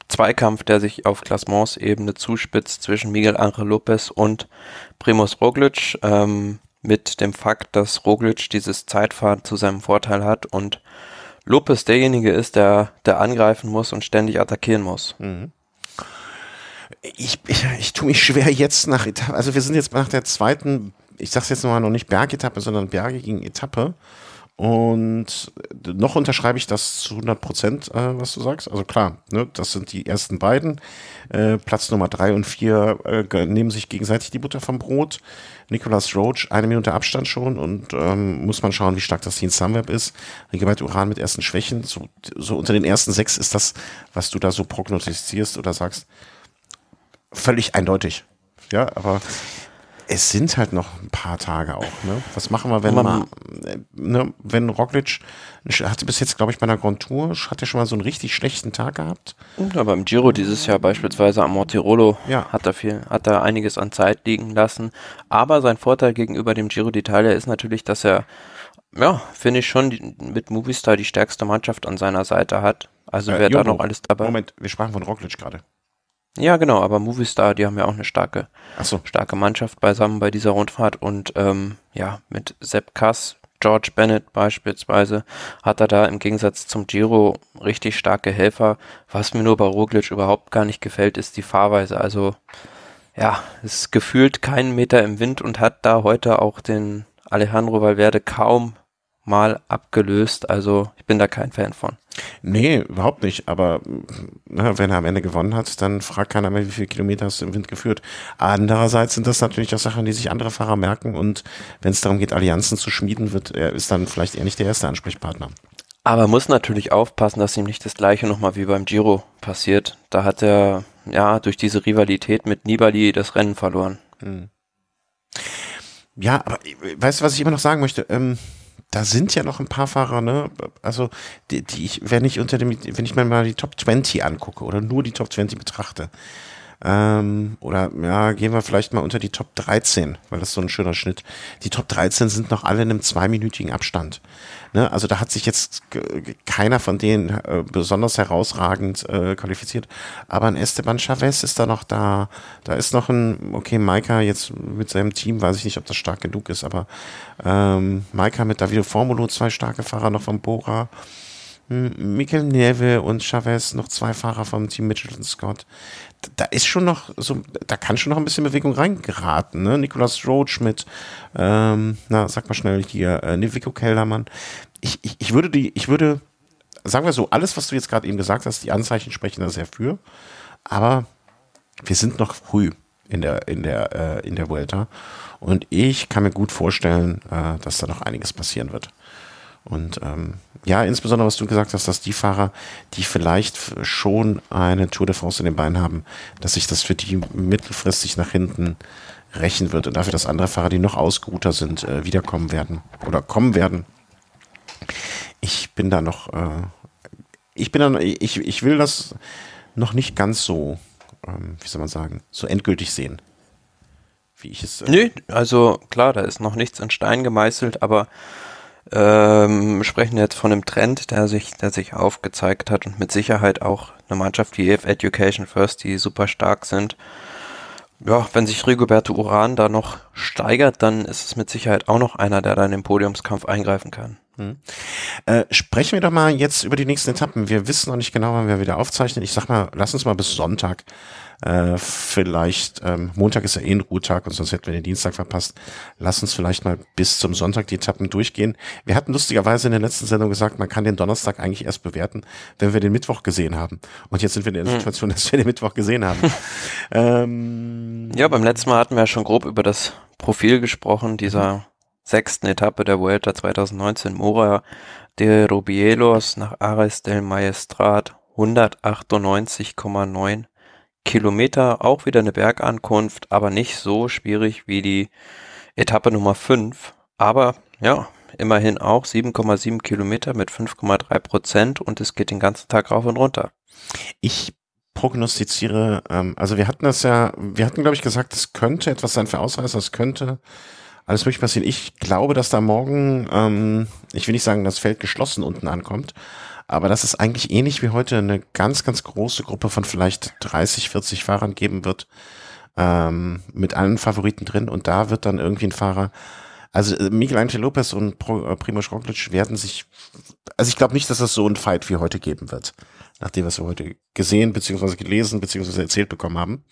Speaker 2: Zweikampf, der sich auf Klassements-Ebene zuspitzt zwischen Miguel Angel Lopez und Primus Roglic, ähm, mit dem Fakt, dass Roglic dieses Zeitfahren zu seinem Vorteil hat und Lopez derjenige ist, der, der angreifen muss und ständig attackieren muss. Mhm.
Speaker 1: Ich, ich, ich tue mich schwer jetzt nach Etappe, also wir sind jetzt nach der zweiten, ich sag's jetzt nochmal noch nicht Bergetappe, sondern bergigen Etappe. Und noch unterschreibe ich das zu 100 Prozent, äh, was du sagst. Also klar, ne, das sind die ersten beiden. Äh, Platz Nummer drei und vier äh, nehmen sich gegenseitig die Butter vom Brot. Nicolas Roach, eine Minute Abstand schon und ähm, muss man schauen, wie stark das Team Sunweb ist. Rigobert Uran mit ersten Schwächen. So, so unter den ersten sechs ist das, was du da so prognostizierst oder sagst, völlig eindeutig. Ja, aber es sind halt noch ein paar Tage auch. Ne? Was machen wir, wenn man, mal, äh, ne, wenn Roglic hatte bis jetzt, glaube ich, bei einer Grand Tour, hat er schon mal so einen richtig schlechten Tag gehabt.
Speaker 2: Ja, beim Giro dieses Jahr beispielsweise am Mortirolo ja. hat er viel, hat er einiges an Zeit liegen lassen. Aber sein Vorteil gegenüber dem Giro d'Italia ist natürlich, dass er, ja, finde ich schon mit Movistar die stärkste Mannschaft an seiner Seite hat. Also äh, wer da noch alles dabei.
Speaker 1: Moment, wir sprachen von Roglic gerade.
Speaker 2: Ja, genau, aber Movistar, die haben ja auch eine starke,
Speaker 1: so.
Speaker 2: starke Mannschaft beisammen bei dieser Rundfahrt und ähm, ja, mit Sepp Kass, George Bennett beispielsweise, hat er da im Gegensatz zum Giro richtig starke Helfer. Was mir nur bei Roglic überhaupt gar nicht gefällt, ist die Fahrweise. Also ja, ist gefühlt keinen Meter im Wind und hat da heute auch den Alejandro Valverde kaum mal abgelöst. Also ich bin da kein Fan von.
Speaker 1: Nee, überhaupt nicht. Aber na, wenn er am Ende gewonnen hat, dann fragt keiner mehr, wie viele Kilometer hast du im Wind geführt. Andererseits sind das natürlich auch Sachen, die sich andere Fahrer merken. Und wenn es darum geht, Allianzen zu schmieden, wird er ist dann vielleicht eher nicht der erste Ansprechpartner.
Speaker 2: Aber muss natürlich aufpassen, dass ihm nicht das gleiche nochmal wie beim Giro passiert. Da hat er ja, durch diese Rivalität mit Nibali das Rennen verloren.
Speaker 1: Hm. Ja, aber weißt du, was ich immer noch sagen möchte? Ähm, da sind ja noch ein paar Fahrer, ne? Also, die, die ich, wenn ich unter dem, wenn ich mir mal die Top 20 angucke oder nur die Top 20 betrachte, ähm, oder ja, gehen wir vielleicht mal unter die Top 13, weil das ist so ein schöner Schnitt. Die Top 13 sind noch alle in einem zweiminütigen Abstand. Ne? Also da hat sich jetzt keiner von denen äh, besonders herausragend äh, qualifiziert. Aber ein Esteban Chavez ist da noch da. Da ist noch ein, okay, Maika jetzt mit seinem Team, weiß ich nicht, ob das stark genug ist, aber ähm, Maika mit Davide Formulo, zwei starke Fahrer noch von Bora. Mikel Neve und Chavez, noch zwei Fahrer vom Team Mitchell und Scott. Da ist schon noch so, da kann schon noch ein bisschen Bewegung reingeraten, ne? Nicolas Roach mit, ähm, na, sag mal schnell hier, äh, Nivico Kellermann. Ich, ich, ich würde die, ich würde, sagen wir so, alles, was du jetzt gerade eben gesagt hast, die Anzeichen sprechen da sehr für. Aber wir sind noch früh in der, in der, äh, in der Vuelta. Und ich kann mir gut vorstellen, äh, dass da noch einiges passieren wird. Und ähm, ja, insbesondere was du gesagt hast, dass die Fahrer, die vielleicht schon eine Tour de France in den Beinen haben, dass sich das für die mittelfristig nach hinten rächen wird und dafür, dass andere Fahrer, die noch ausgeruhter sind, äh, wiederkommen werden oder kommen werden. Ich bin da noch, äh, ich bin da, ich, ich will das noch nicht ganz so, ähm, wie soll man sagen, so endgültig sehen.
Speaker 2: Wie ich es. Äh Nö, also klar, da ist noch nichts in Stein gemeißelt, aber ähm, sprechen jetzt von einem Trend, der sich, der sich aufgezeigt hat und mit Sicherheit auch eine Mannschaft wie EF Education First, die super stark sind. Ja, wenn sich Rigoberto Uran da noch steigert, dann ist es mit Sicherheit auch noch einer, der dann im Podiumskampf eingreifen kann. Hm.
Speaker 1: Äh, sprechen wir doch mal jetzt über die nächsten Etappen. Wir wissen noch nicht genau, wann wir wieder aufzeichnen. Ich sag mal, lass uns mal bis Sonntag äh, vielleicht, ähm, Montag ist ja eh ein Ruhetag und sonst hätten wir den Dienstag verpasst. Lass uns vielleicht mal bis zum Sonntag die Etappen durchgehen. Wir hatten lustigerweise in der letzten Sendung gesagt, man kann den Donnerstag eigentlich erst bewerten, wenn wir den Mittwoch gesehen haben. Und jetzt sind wir in der hm. Situation, dass wir den Mittwoch gesehen haben.
Speaker 2: ähm, ja, beim letzten Mal hatten wir ja schon grob über das Profil gesprochen, dieser sechsten Etappe der Vuelta 2019 Mora de Rubielos nach Ares del Maestrat 198,9 Kilometer, auch wieder eine Bergankunft, aber nicht so schwierig wie die Etappe Nummer 5. Aber ja, immerhin auch 7,7 Kilometer mit 5,3 Prozent und es geht den ganzen Tag rauf und runter.
Speaker 1: Ich prognostiziere, ähm, also wir hatten das ja, wir hatten glaube ich gesagt, es könnte etwas sein für Ausreißer, es könnte alles mögliche passieren. Ich glaube, dass da morgen, ähm, ich will nicht sagen, das Feld geschlossen unten ankommt, aber dass es eigentlich ähnlich wie heute eine ganz, ganz große Gruppe von vielleicht 30, 40 Fahrern geben wird, ähm, mit allen Favoriten drin. Und da wird dann irgendwie ein Fahrer, also äh, Miguel Angel Lopez und äh, Primoz Roglic werden sich, also ich glaube nicht, dass es so ein Fight wie heute geben wird, nachdem was wir heute gesehen, beziehungsweise gelesen, beziehungsweise erzählt bekommen haben.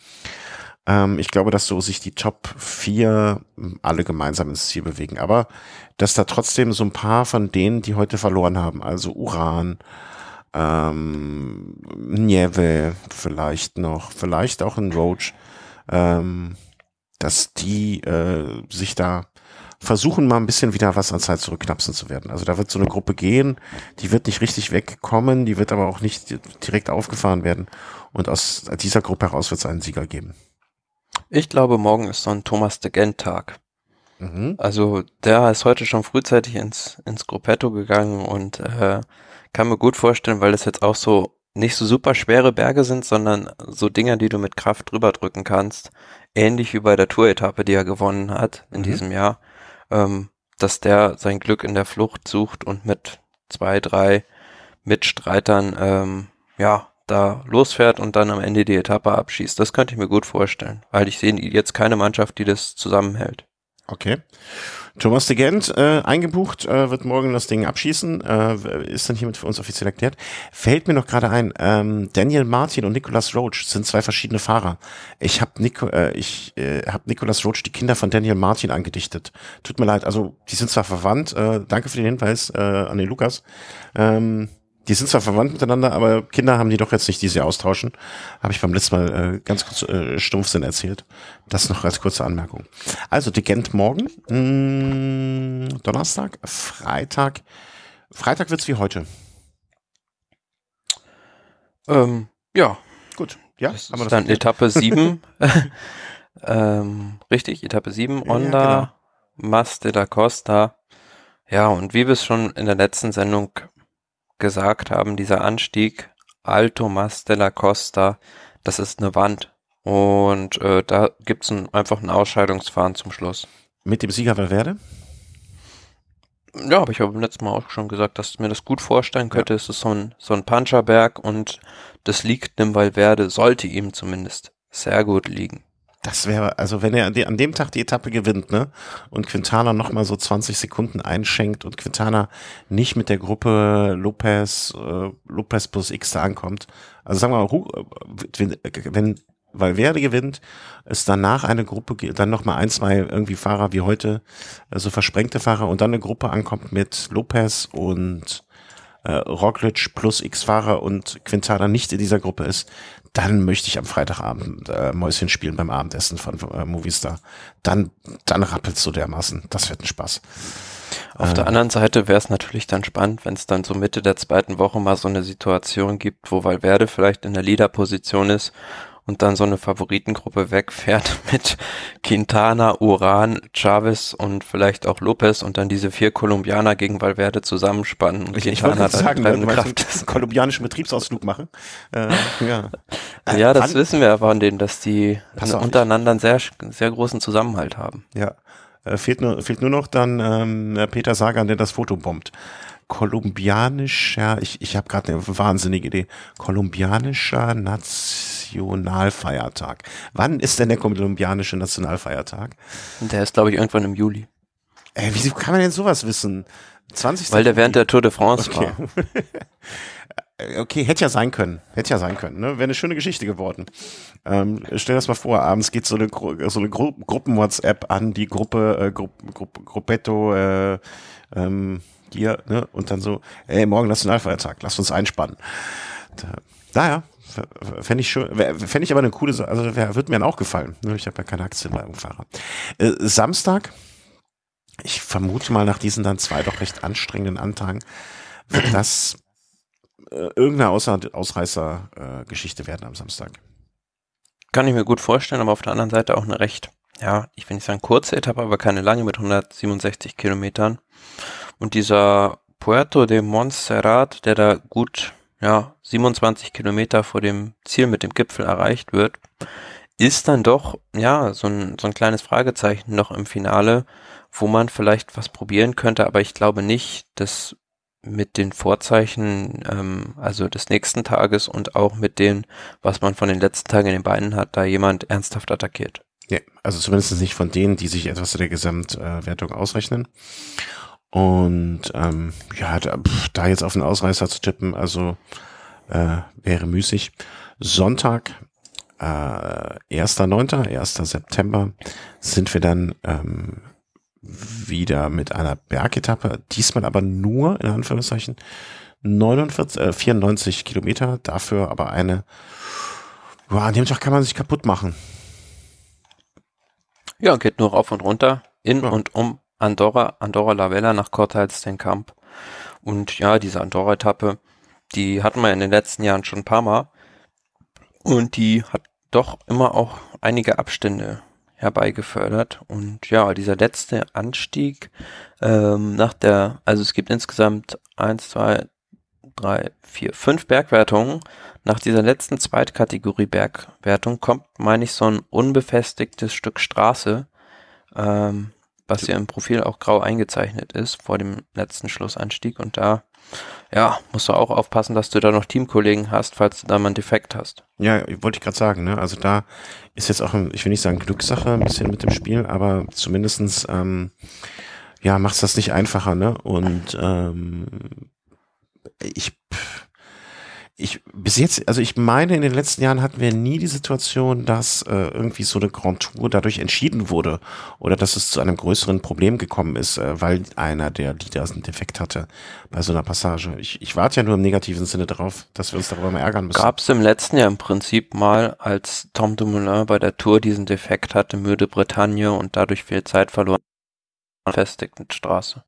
Speaker 1: Ähm, ich glaube, dass so sich die Top 4 alle gemeinsam ins Ziel bewegen. Aber dass da trotzdem so ein paar von denen, die heute verloren haben, also Uran, ähm, Nieve vielleicht noch, vielleicht auch ein Roach, ähm, dass die äh, sich da versuchen mal ein bisschen wieder was an Zeit zurückknapsen zu werden. Also da wird so eine Gruppe gehen, die wird nicht richtig wegkommen, die wird aber auch nicht direkt aufgefahren werden. Und aus dieser Gruppe heraus wird es einen Sieger geben.
Speaker 2: Ich glaube, morgen ist so ein Thomas de Gent-Tag. Mhm. Also der ist heute schon frühzeitig ins, ins Gruppetto gegangen und äh, kann mir gut vorstellen, weil es jetzt auch so nicht so super schwere Berge sind, sondern so Dinger, die du mit Kraft drüber drücken kannst. Ähnlich wie bei der Tour-Etappe, die er gewonnen hat in mhm. diesem Jahr. Ähm, dass der sein Glück in der Flucht sucht und mit zwei, drei Mitstreitern ähm, ja da losfährt und dann am Ende die Etappe abschießt. Das könnte ich mir gut vorstellen, weil ich sehe jetzt keine Mannschaft, die das zusammenhält.
Speaker 1: Okay. Thomas de Gent, äh, eingebucht, äh, wird morgen das Ding abschießen, äh, ist dann hiermit für uns offiziell erklärt. Fällt mir noch gerade ein, ähm, Daniel Martin und Nicolas Roach sind zwei verschiedene Fahrer. Ich habe Nico, äh, ich äh, hab Nicolas Roach die Kinder von Daniel Martin angedichtet. Tut mir leid, also die sind zwar verwandt, äh, danke für den Hinweis äh, an den Lukas. Ähm, die sind zwar verwandt miteinander, aber Kinder haben die doch jetzt nicht, die sie austauschen. Habe ich beim letzten Mal äh, ganz kurz äh, Stumpfsinn erzählt. Das noch als kurze Anmerkung. Also die Gent morgen, mh, mm, Donnerstag, Freitag. Freitag wird's wie heute.
Speaker 2: Ähm, ja. Gut. Ja, das ist dann Etappe 7. ähm, richtig, Etappe 7, Onda, ja, genau. Mas de la Costa. Ja, und wie wir es schon in der letzten Sendung gesagt haben, dieser Anstieg Alto Mas de la Costa, das ist eine Wand. Und äh, da gibt es ein, einfach ein Ausscheidungsfahren zum Schluss.
Speaker 1: Mit dem Sieger Valverde?
Speaker 2: Ja, aber ich habe beim letzten Mal auch schon gesagt, dass ich mir das gut vorstellen könnte. Ja. Es ist so ein, so ein Puncherberg und das liegt dem Valverde, sollte ihm zumindest sehr gut liegen.
Speaker 1: Das wäre, also wenn er an dem Tag die Etappe gewinnt, ne, und Quintana nochmal so 20 Sekunden einschenkt und Quintana nicht mit der Gruppe Lopez, äh, Lopez plus X da ankommt. Also sagen wir mal, wenn, wenn Valverde gewinnt, es danach eine Gruppe, dann nochmal ein, zwei irgendwie Fahrer wie heute, also versprengte Fahrer und dann eine Gruppe ankommt mit Lopez und äh, Roglic plus X-Fahrer und Quintana nicht in dieser Gruppe ist, dann möchte ich am Freitagabend äh, Mäuschen spielen beim Abendessen von äh, Movistar. Dann, dann rappelt's so dermaßen. Das wird ein Spaß.
Speaker 2: Auf äh, der anderen Seite wäre es natürlich dann spannend, wenn es dann so Mitte der zweiten Woche mal so eine Situation gibt, wo Valverde vielleicht in der Leaderposition ist und dann so eine Favoritengruppe wegfährt mit Quintana, Uran, Chavez und vielleicht auch Lopez und dann diese vier Kolumbianer gegen Valverde zusammenspannen
Speaker 1: und ich, Quintana ich dann sagen, treibende Kraft einen kolumbianischen Betriebsausflug machen.
Speaker 2: Äh, ja, äh, ja das wissen wir von denen, dass die untereinander einen sehr, sehr großen Zusammenhalt haben.
Speaker 1: Ja. Äh, fehlt, nur, fehlt nur noch dann ähm, Peter Sagan, der das Foto bombt kolumbianischer, ich, ich habe gerade eine wahnsinnige Idee, kolumbianischer Nationalfeiertag. Wann ist denn der kolumbianische Nationalfeiertag?
Speaker 2: Der ist, glaube ich, irgendwann im Juli.
Speaker 1: Ey, wieso kann man denn sowas wissen?
Speaker 2: 20. Weil der während der Tour de France okay. war.
Speaker 1: okay, hätte ja sein können. Hätte ja sein können. Ne? Wäre eine schöne Geschichte geworden. Ähm, stell dir das mal vor, abends geht so eine, so eine Gru Gruppen-WhatsApp an die Gruppe, äh, Gru Gru Gruppetto, äh, ähm, hier, ne? Und dann so, ey, morgen Nationalfeiertag, lass uns einspannen. Da, naja, fände ich schön, fände ich aber eine coole Sache, also wird mir dann auch gefallen. Ne? Ich habe ja keine Aktien beim Fahrer. Äh, Samstag, ich vermute mal nach diesen dann zwei doch recht anstrengenden Antagen, wird das äh, irgendeine Ausreißer-Geschichte äh, werden am Samstag.
Speaker 2: Kann ich mir gut vorstellen, aber auf der anderen Seite auch eine recht, ja, ich will nicht sagen kurze Etappe, aber keine lange mit 167 Kilometern. Und dieser Puerto de Montserrat, der da gut ja, 27 Kilometer vor dem Ziel mit dem Gipfel erreicht wird, ist dann doch ja so ein, so ein kleines Fragezeichen noch im Finale, wo man vielleicht was probieren könnte, aber ich glaube nicht, dass mit den Vorzeichen, ähm, also des nächsten Tages und auch mit dem, was man von den letzten Tagen in den Beinen hat, da jemand ernsthaft attackiert.
Speaker 1: Ja, also zumindest nicht von denen, die sich etwas zu der Gesamtwertung ausrechnen. Und ähm, ja, da, pff, da jetzt auf den Ausreißer zu tippen, also äh, wäre müßig. Sonntag, äh, 1.9., 1. September, sind wir dann ähm, wieder mit einer Bergetappe, diesmal aber nur, in Anführungszeichen, 49, äh, 94 Kilometer, dafür aber eine, boah, an dem Tag kann man sich kaputt machen.
Speaker 2: Ja, geht nur rauf und runter, in ja. und um Andorra, Andorra la Vella nach Cortals den Camp. Und ja, diese Andorra-Etappe, die hatten wir in den letzten Jahren schon ein paar Mal. Und die hat doch immer auch einige Abstände herbeigefördert. Und ja, dieser letzte Anstieg ähm, nach der, also es gibt insgesamt eins, zwei, drei, vier, fünf Bergwertungen. Nach dieser letzten Zweitkategorie Bergwertung kommt, meine ich, so ein unbefestigtes Stück Straße. Ähm, was ja im Profil auch grau eingezeichnet ist vor dem letzten Schlussanstieg und da ja, musst du auch aufpassen, dass du da noch Teamkollegen hast, falls du da mal einen Defekt hast.
Speaker 1: Ja, wollte ich gerade sagen, ne? Also da ist jetzt auch, ich will nicht sagen Glückssache ein bisschen mit dem Spiel, aber zumindestens ähm, ja, macht's das nicht einfacher, ne? Und ähm, ich ich bis jetzt, also ich meine, in den letzten Jahren hatten wir nie die Situation, dass äh, irgendwie so eine Grand Tour dadurch entschieden wurde oder dass es zu einem größeren Problem gekommen ist, äh, weil einer der Leaders einen Defekt hatte bei so einer Passage. Ich, ich warte ja nur im negativen Sinne darauf, dass wir uns darüber mal ärgern müssen.
Speaker 2: Gab es im letzten Jahr im Prinzip mal, als Tom Dumoulin bei der Tour diesen Defekt hatte, Müde Bretagne und dadurch viel Zeit verloren, befestigten Straße.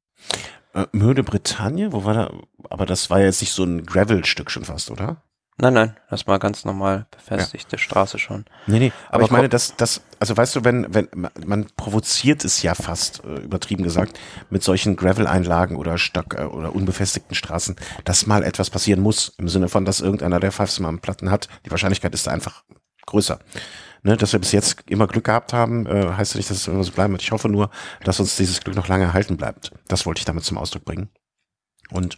Speaker 1: Äh, Müde Bretagne, wo war da? Aber das war jetzt nicht so ein Gravel-Stück schon fast, oder?
Speaker 2: Nein, nein, das war ganz normal befestigte ja. Straße schon.
Speaker 1: Nee, nee, aber, aber ich meine, das, das, also weißt du, wenn, wenn, man provoziert es ja fast, äh, übertrieben gesagt, mit solchen Gravel-Einlagen oder Stock- äh, oder unbefestigten Straßen, dass mal etwas passieren muss, im Sinne von, dass irgendeiner der Pfeifs mal Platten hat. Die Wahrscheinlichkeit ist da einfach größer. Ne, dass wir bis jetzt immer Glück gehabt haben, äh, heißt ja nicht, dass es immer so bleiben wird. Ich hoffe nur, dass uns dieses Glück noch lange erhalten bleibt. Das wollte ich damit zum Ausdruck bringen. Und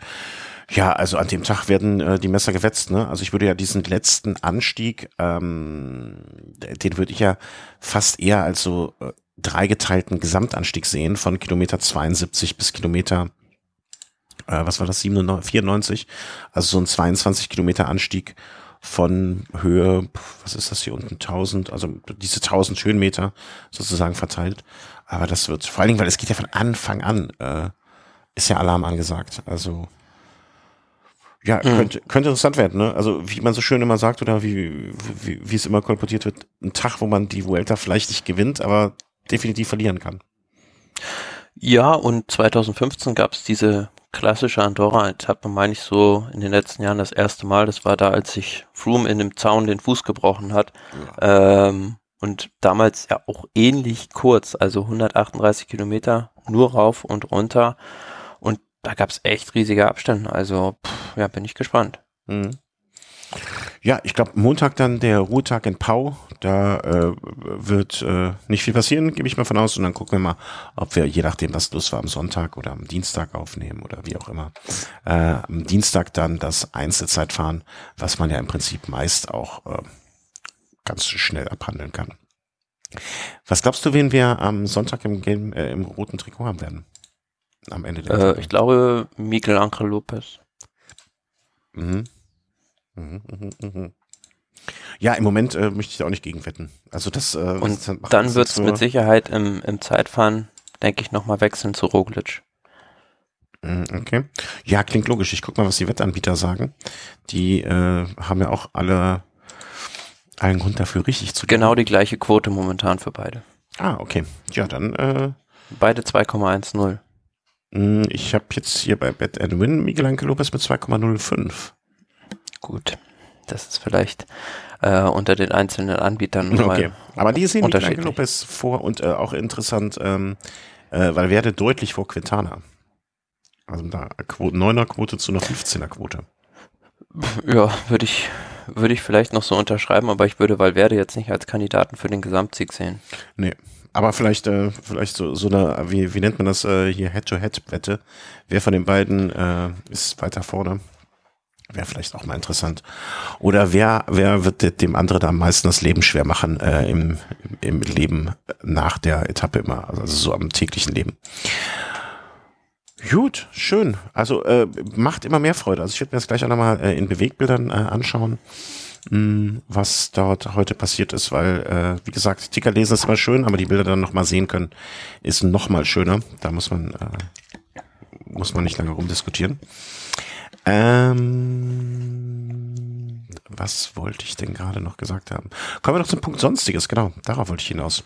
Speaker 1: ja, also an dem Tag werden äh, die Messer gewetzt. Ne? Also ich würde ja diesen letzten Anstieg, ähm, den würde ich ja fast eher als so äh, dreigeteilten Gesamtanstieg sehen von Kilometer 72 bis Kilometer, äh, was war das, 97, 94, also so ein 22 Kilometer Anstieg von Höhe, was ist das hier unten, 1000, also diese 1000 Höhenmeter sozusagen verteilt. Aber das wird, vor allen Dingen, weil es geht ja von Anfang an, äh, ist ja Alarm angesagt. Also ja, mhm. könnte, könnte interessant werden, ne? Also wie man so schön immer sagt oder wie, wie, wie es immer kolportiert wird, ein Tag, wo man die Vuelta vielleicht nicht gewinnt, aber definitiv verlieren kann.
Speaker 2: Ja, und 2015 gab es diese klassische Andorra-Etappe, meine ich so in den letzten Jahren das erste Mal. Das war da, als sich Froome in dem Zaun den Fuß gebrochen hat. Ja. Ähm, und damals ja auch ähnlich kurz, also 138 Kilometer nur rauf und runter da gab es echt riesige Abstände. Also, pff, ja, bin ich gespannt. Mhm.
Speaker 1: Ja, ich glaube, Montag dann der Ruhetag in Pau. Da äh, wird äh, nicht viel passieren, gebe ich mal von aus. Und dann gucken wir mal, ob wir, je nachdem, was los war, am Sonntag oder am Dienstag aufnehmen oder wie auch immer. Äh, am Dienstag dann das Einzelzeitfahren, was man ja im Prinzip meist auch äh, ganz schnell abhandeln kann. Was glaubst du, wen wir am Sonntag im, Game, äh, im roten Trikot haben werden?
Speaker 2: am Ende der äh, Ich glaube Miguel Angel Lopez. Mhm.
Speaker 1: Mhm, mhm, mhm. Ja, im Moment äh, möchte ich da auch nicht gegen wetten. Also das, äh,
Speaker 2: Und das dann wird es mit Sicherheit im, im Zeitfahren, denke ich, nochmal wechseln zu Roglic.
Speaker 1: Okay. Ja, klingt logisch. Ich guck mal, was die Wettanbieter sagen. Die äh, haben ja auch alle allen Grund dafür richtig zu.
Speaker 2: Genau die gleiche Quote momentan für beide.
Speaker 1: Ah, okay. Ja, dann äh,
Speaker 2: beide 2,10.
Speaker 1: Hm, ich habe jetzt hier bei Bet and Win Miguel Angel Lopez mit 2,05.
Speaker 2: Gut, das ist vielleicht äh, unter den einzelnen Anbietern nochmal Okay,
Speaker 1: aber die sehen Miguel Angel Lopez vor und äh, auch interessant, ähm, äh, weil werde deutlich vor Quintana. Also da 9er Quote zu einer 15er Quote.
Speaker 2: Ja, würde ich, würde ich vielleicht noch so unterschreiben, aber ich würde Valverde jetzt nicht als Kandidaten für den Gesamtsieg sehen.
Speaker 1: Nee, aber vielleicht, äh, vielleicht so, so eine, wie, wie nennt man das äh, hier, Head-to-Head-Wette. Wer von den beiden äh, ist weiter vorne? Wäre vielleicht auch mal interessant. Oder wer, wer wird dem anderen am meisten das Leben schwer machen äh, im, im Leben nach der Etappe immer, also so am täglichen Leben. Gut, schön. Also äh, macht immer mehr Freude. Also ich werde mir das gleich auch nochmal äh, in Bewegbildern äh, anschauen. Mm, was dort heute passiert ist, weil, äh, wie gesagt, Ticker lesen ist immer schön, aber die Bilder dann nochmal sehen können, ist nochmal schöner. Da muss man, äh, muss man nicht lange rumdiskutieren. Ähm, was wollte ich denn gerade noch gesagt haben? Kommen wir noch zum Punkt Sonstiges, genau, darauf wollte ich hinaus.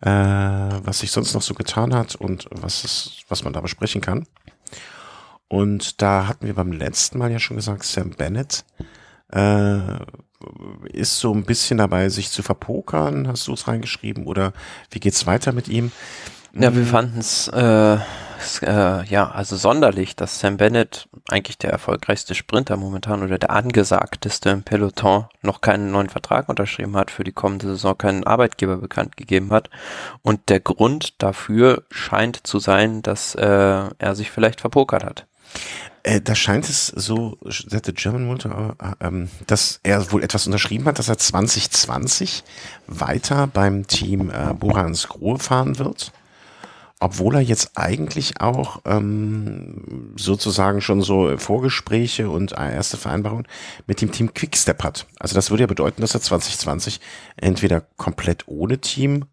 Speaker 1: Äh, was sich sonst noch so getan hat und was, ist, was man da besprechen kann. Und da hatten wir beim letzten Mal ja schon gesagt, Sam Bennett äh, ist so ein bisschen dabei, sich zu verpokern, hast du es reingeschrieben, oder wie geht's weiter mit ihm?
Speaker 2: Ja, wir fanden es äh, äh, ja also sonderlich, dass Sam Bennett eigentlich der erfolgreichste Sprinter momentan oder der angesagteste im Peloton noch keinen neuen Vertrag unterschrieben hat für die kommende Saison, keinen Arbeitgeber bekannt gegeben hat und der Grund dafür scheint zu sein, dass äh, er sich vielleicht verpokert hat.
Speaker 1: Äh, da scheint es so, that German Motor, äh, ähm, dass er wohl etwas unterschrieben hat, dass er 2020 weiter beim Team äh, Borans Grohe fahren wird. Obwohl er jetzt eigentlich auch ähm, sozusagen schon so Vorgespräche und erste Vereinbarungen mit dem Team Quickstep hat. Also das würde ja bedeuten, dass er 2020 entweder komplett ohne Team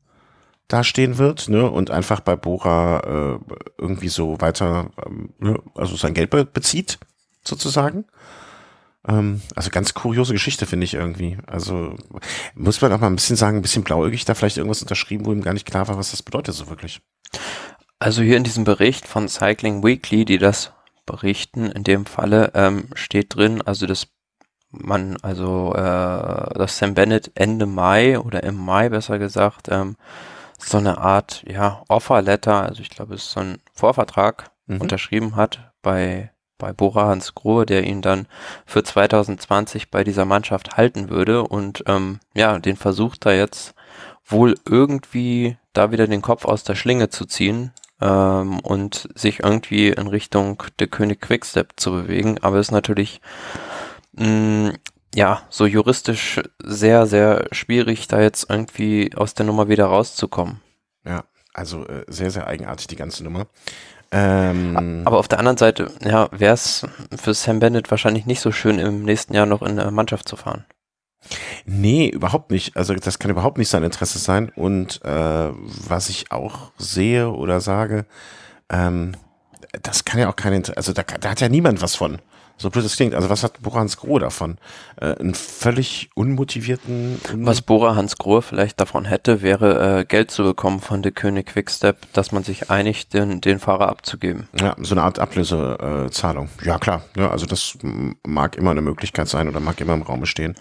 Speaker 1: dastehen wird, ne, und einfach bei Bora äh, irgendwie so weiter, ähm, ne, also sein Geld be bezieht, sozusagen. Ähm, also ganz kuriose Geschichte, finde ich irgendwie. Also muss man auch mal ein bisschen sagen, ein bisschen blauäugig da vielleicht irgendwas unterschrieben, wo ihm gar nicht klar war, was das bedeutet so wirklich.
Speaker 2: Also hier in diesem Bericht von Cycling Weekly, die das berichten, in dem Falle ähm, steht drin, also das man also, äh, dass Sam Bennett Ende Mai oder im Mai besser gesagt, ähm, so eine Art, ja, Offerletter, also ich glaube, es ist so ein Vorvertrag mhm. unterschrieben hat bei, bei Bora Hans Grohe, der ihn dann für 2020 bei dieser Mannschaft halten würde und ähm, ja, den versucht er jetzt wohl irgendwie da wieder den Kopf aus der Schlinge zu ziehen ähm, und sich irgendwie in Richtung der König Quickstep zu bewegen, aber ist natürlich mh, mm, ja, so juristisch sehr, sehr schwierig, da jetzt irgendwie aus der Nummer wieder rauszukommen.
Speaker 1: Ja, also äh, sehr, sehr eigenartig die ganze Nummer. Ähm,
Speaker 2: Aber auf der anderen Seite, ja, wäre es für Sam Bennett wahrscheinlich nicht so schön, im nächsten Jahr noch in der Mannschaft zu fahren.
Speaker 1: Nee, überhaupt nicht. Also das kann überhaupt nicht sein Interesse sein. Und äh, was ich auch sehe oder sage, ähm, das kann ja auch kein Interesse, also da, da hat ja niemand was von. So blöd es klingt. Also was hat Bora Hans Grohe davon? Äh, einen völlig unmotivierten...
Speaker 2: Un was Bora Hans Grohe vielleicht davon hätte, wäre äh, Geld zu bekommen von der König Quickstep, dass man sich einigt, den, den Fahrer abzugeben.
Speaker 1: Ja, so eine Art Ablösezahlung. Äh, ja, klar. Ja, also das mag immer eine Möglichkeit sein oder mag immer im Raum stehen.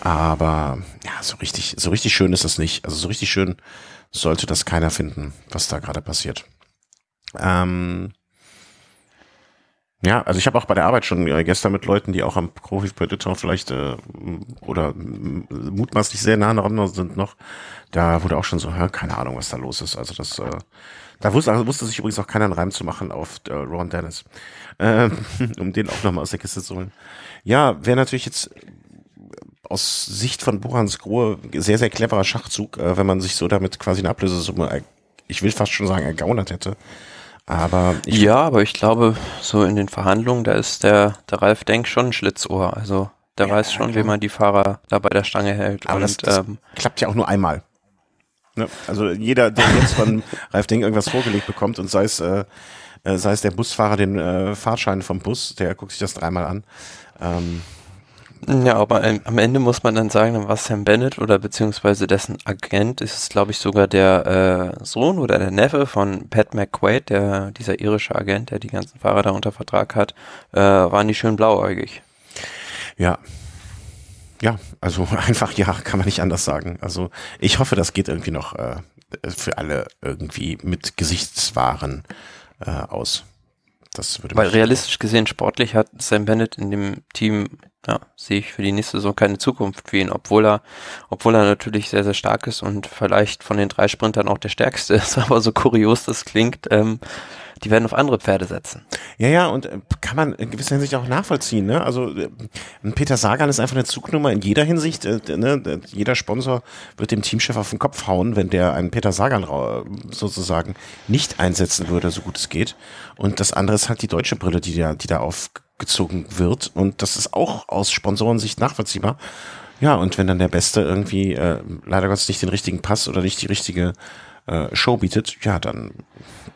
Speaker 1: Aber ja, so richtig, so richtig schön ist das nicht. Also so richtig schön sollte das keiner finden, was da gerade passiert. Ähm, ja, also ich habe auch bei der Arbeit schon äh, gestern mit Leuten, die auch am Profi Predator vielleicht äh, oder mutmaßlich sehr nah dran sind noch, da wurde auch schon so, hä, keine Ahnung, was da los ist. Also das, äh, da wusste, also wusste sich übrigens auch keiner einen Reim zu machen auf äh, Ron Dennis, äh, um den auch nochmal aus der Kiste zu holen. Ja, wäre natürlich jetzt aus Sicht von Borans Grohe sehr, sehr cleverer Schachzug, äh, wenn man sich so damit quasi eine Ablösesumme, ich will fast schon sagen, ergaunert hätte. Aber
Speaker 2: ja, aber ich glaube, so in den Verhandlungen, da ist der, der Ralf Denk schon ein Schlitzohr. Also der ja, weiß schon, ja. wie man die Fahrer da bei der Stange hält.
Speaker 1: Aber und, das, das ähm, klappt ja auch nur einmal. Ne? Also jeder, der jetzt von Ralf Denk irgendwas vorgelegt bekommt und sei es, äh, äh, sei es der Busfahrer den äh, Fahrschein vom Bus, der guckt sich das dreimal an. Ähm,
Speaker 2: ja, aber am Ende muss man dann sagen, dann war Sam Bennett oder beziehungsweise dessen Agent ist glaube ich, sogar der äh, Sohn oder der Neffe von Pat McQuaid, der, dieser irische Agent, der die ganzen Fahrer da unter Vertrag hat, äh, waren die schön blauäugig.
Speaker 1: Ja. Ja, also einfach ja, kann man nicht anders sagen. Also ich hoffe, das geht irgendwie noch äh, für alle irgendwie mit Gesichtswaren äh, aus.
Speaker 2: Das würde Weil realistisch gesehen, sportlich hat Sam Bennett in dem Team ja, sehe ich für die nächste Saison keine Zukunft für ihn, obwohl er, obwohl er natürlich sehr, sehr stark ist und vielleicht von den drei Sprintern auch der stärkste ist, aber so kurios das klingt, ähm, die werden auf andere Pferde setzen.
Speaker 1: Ja, ja, und äh, kann man in gewisser Hinsicht auch nachvollziehen. Ne? Also äh, Peter Sagan ist einfach eine Zugnummer in jeder Hinsicht. Äh, ne? Jeder Sponsor wird dem Teamchef auf den Kopf hauen, wenn der einen Peter Sagan sozusagen nicht einsetzen würde, so gut es geht. Und das andere ist halt die deutsche Brille, die da, die da auf gezogen wird. Und das ist auch aus Sponsorensicht nachvollziehbar. Ja, und wenn dann der Beste irgendwie äh, leider Gottes nicht den richtigen Pass oder nicht die richtige äh, Show bietet, ja, dann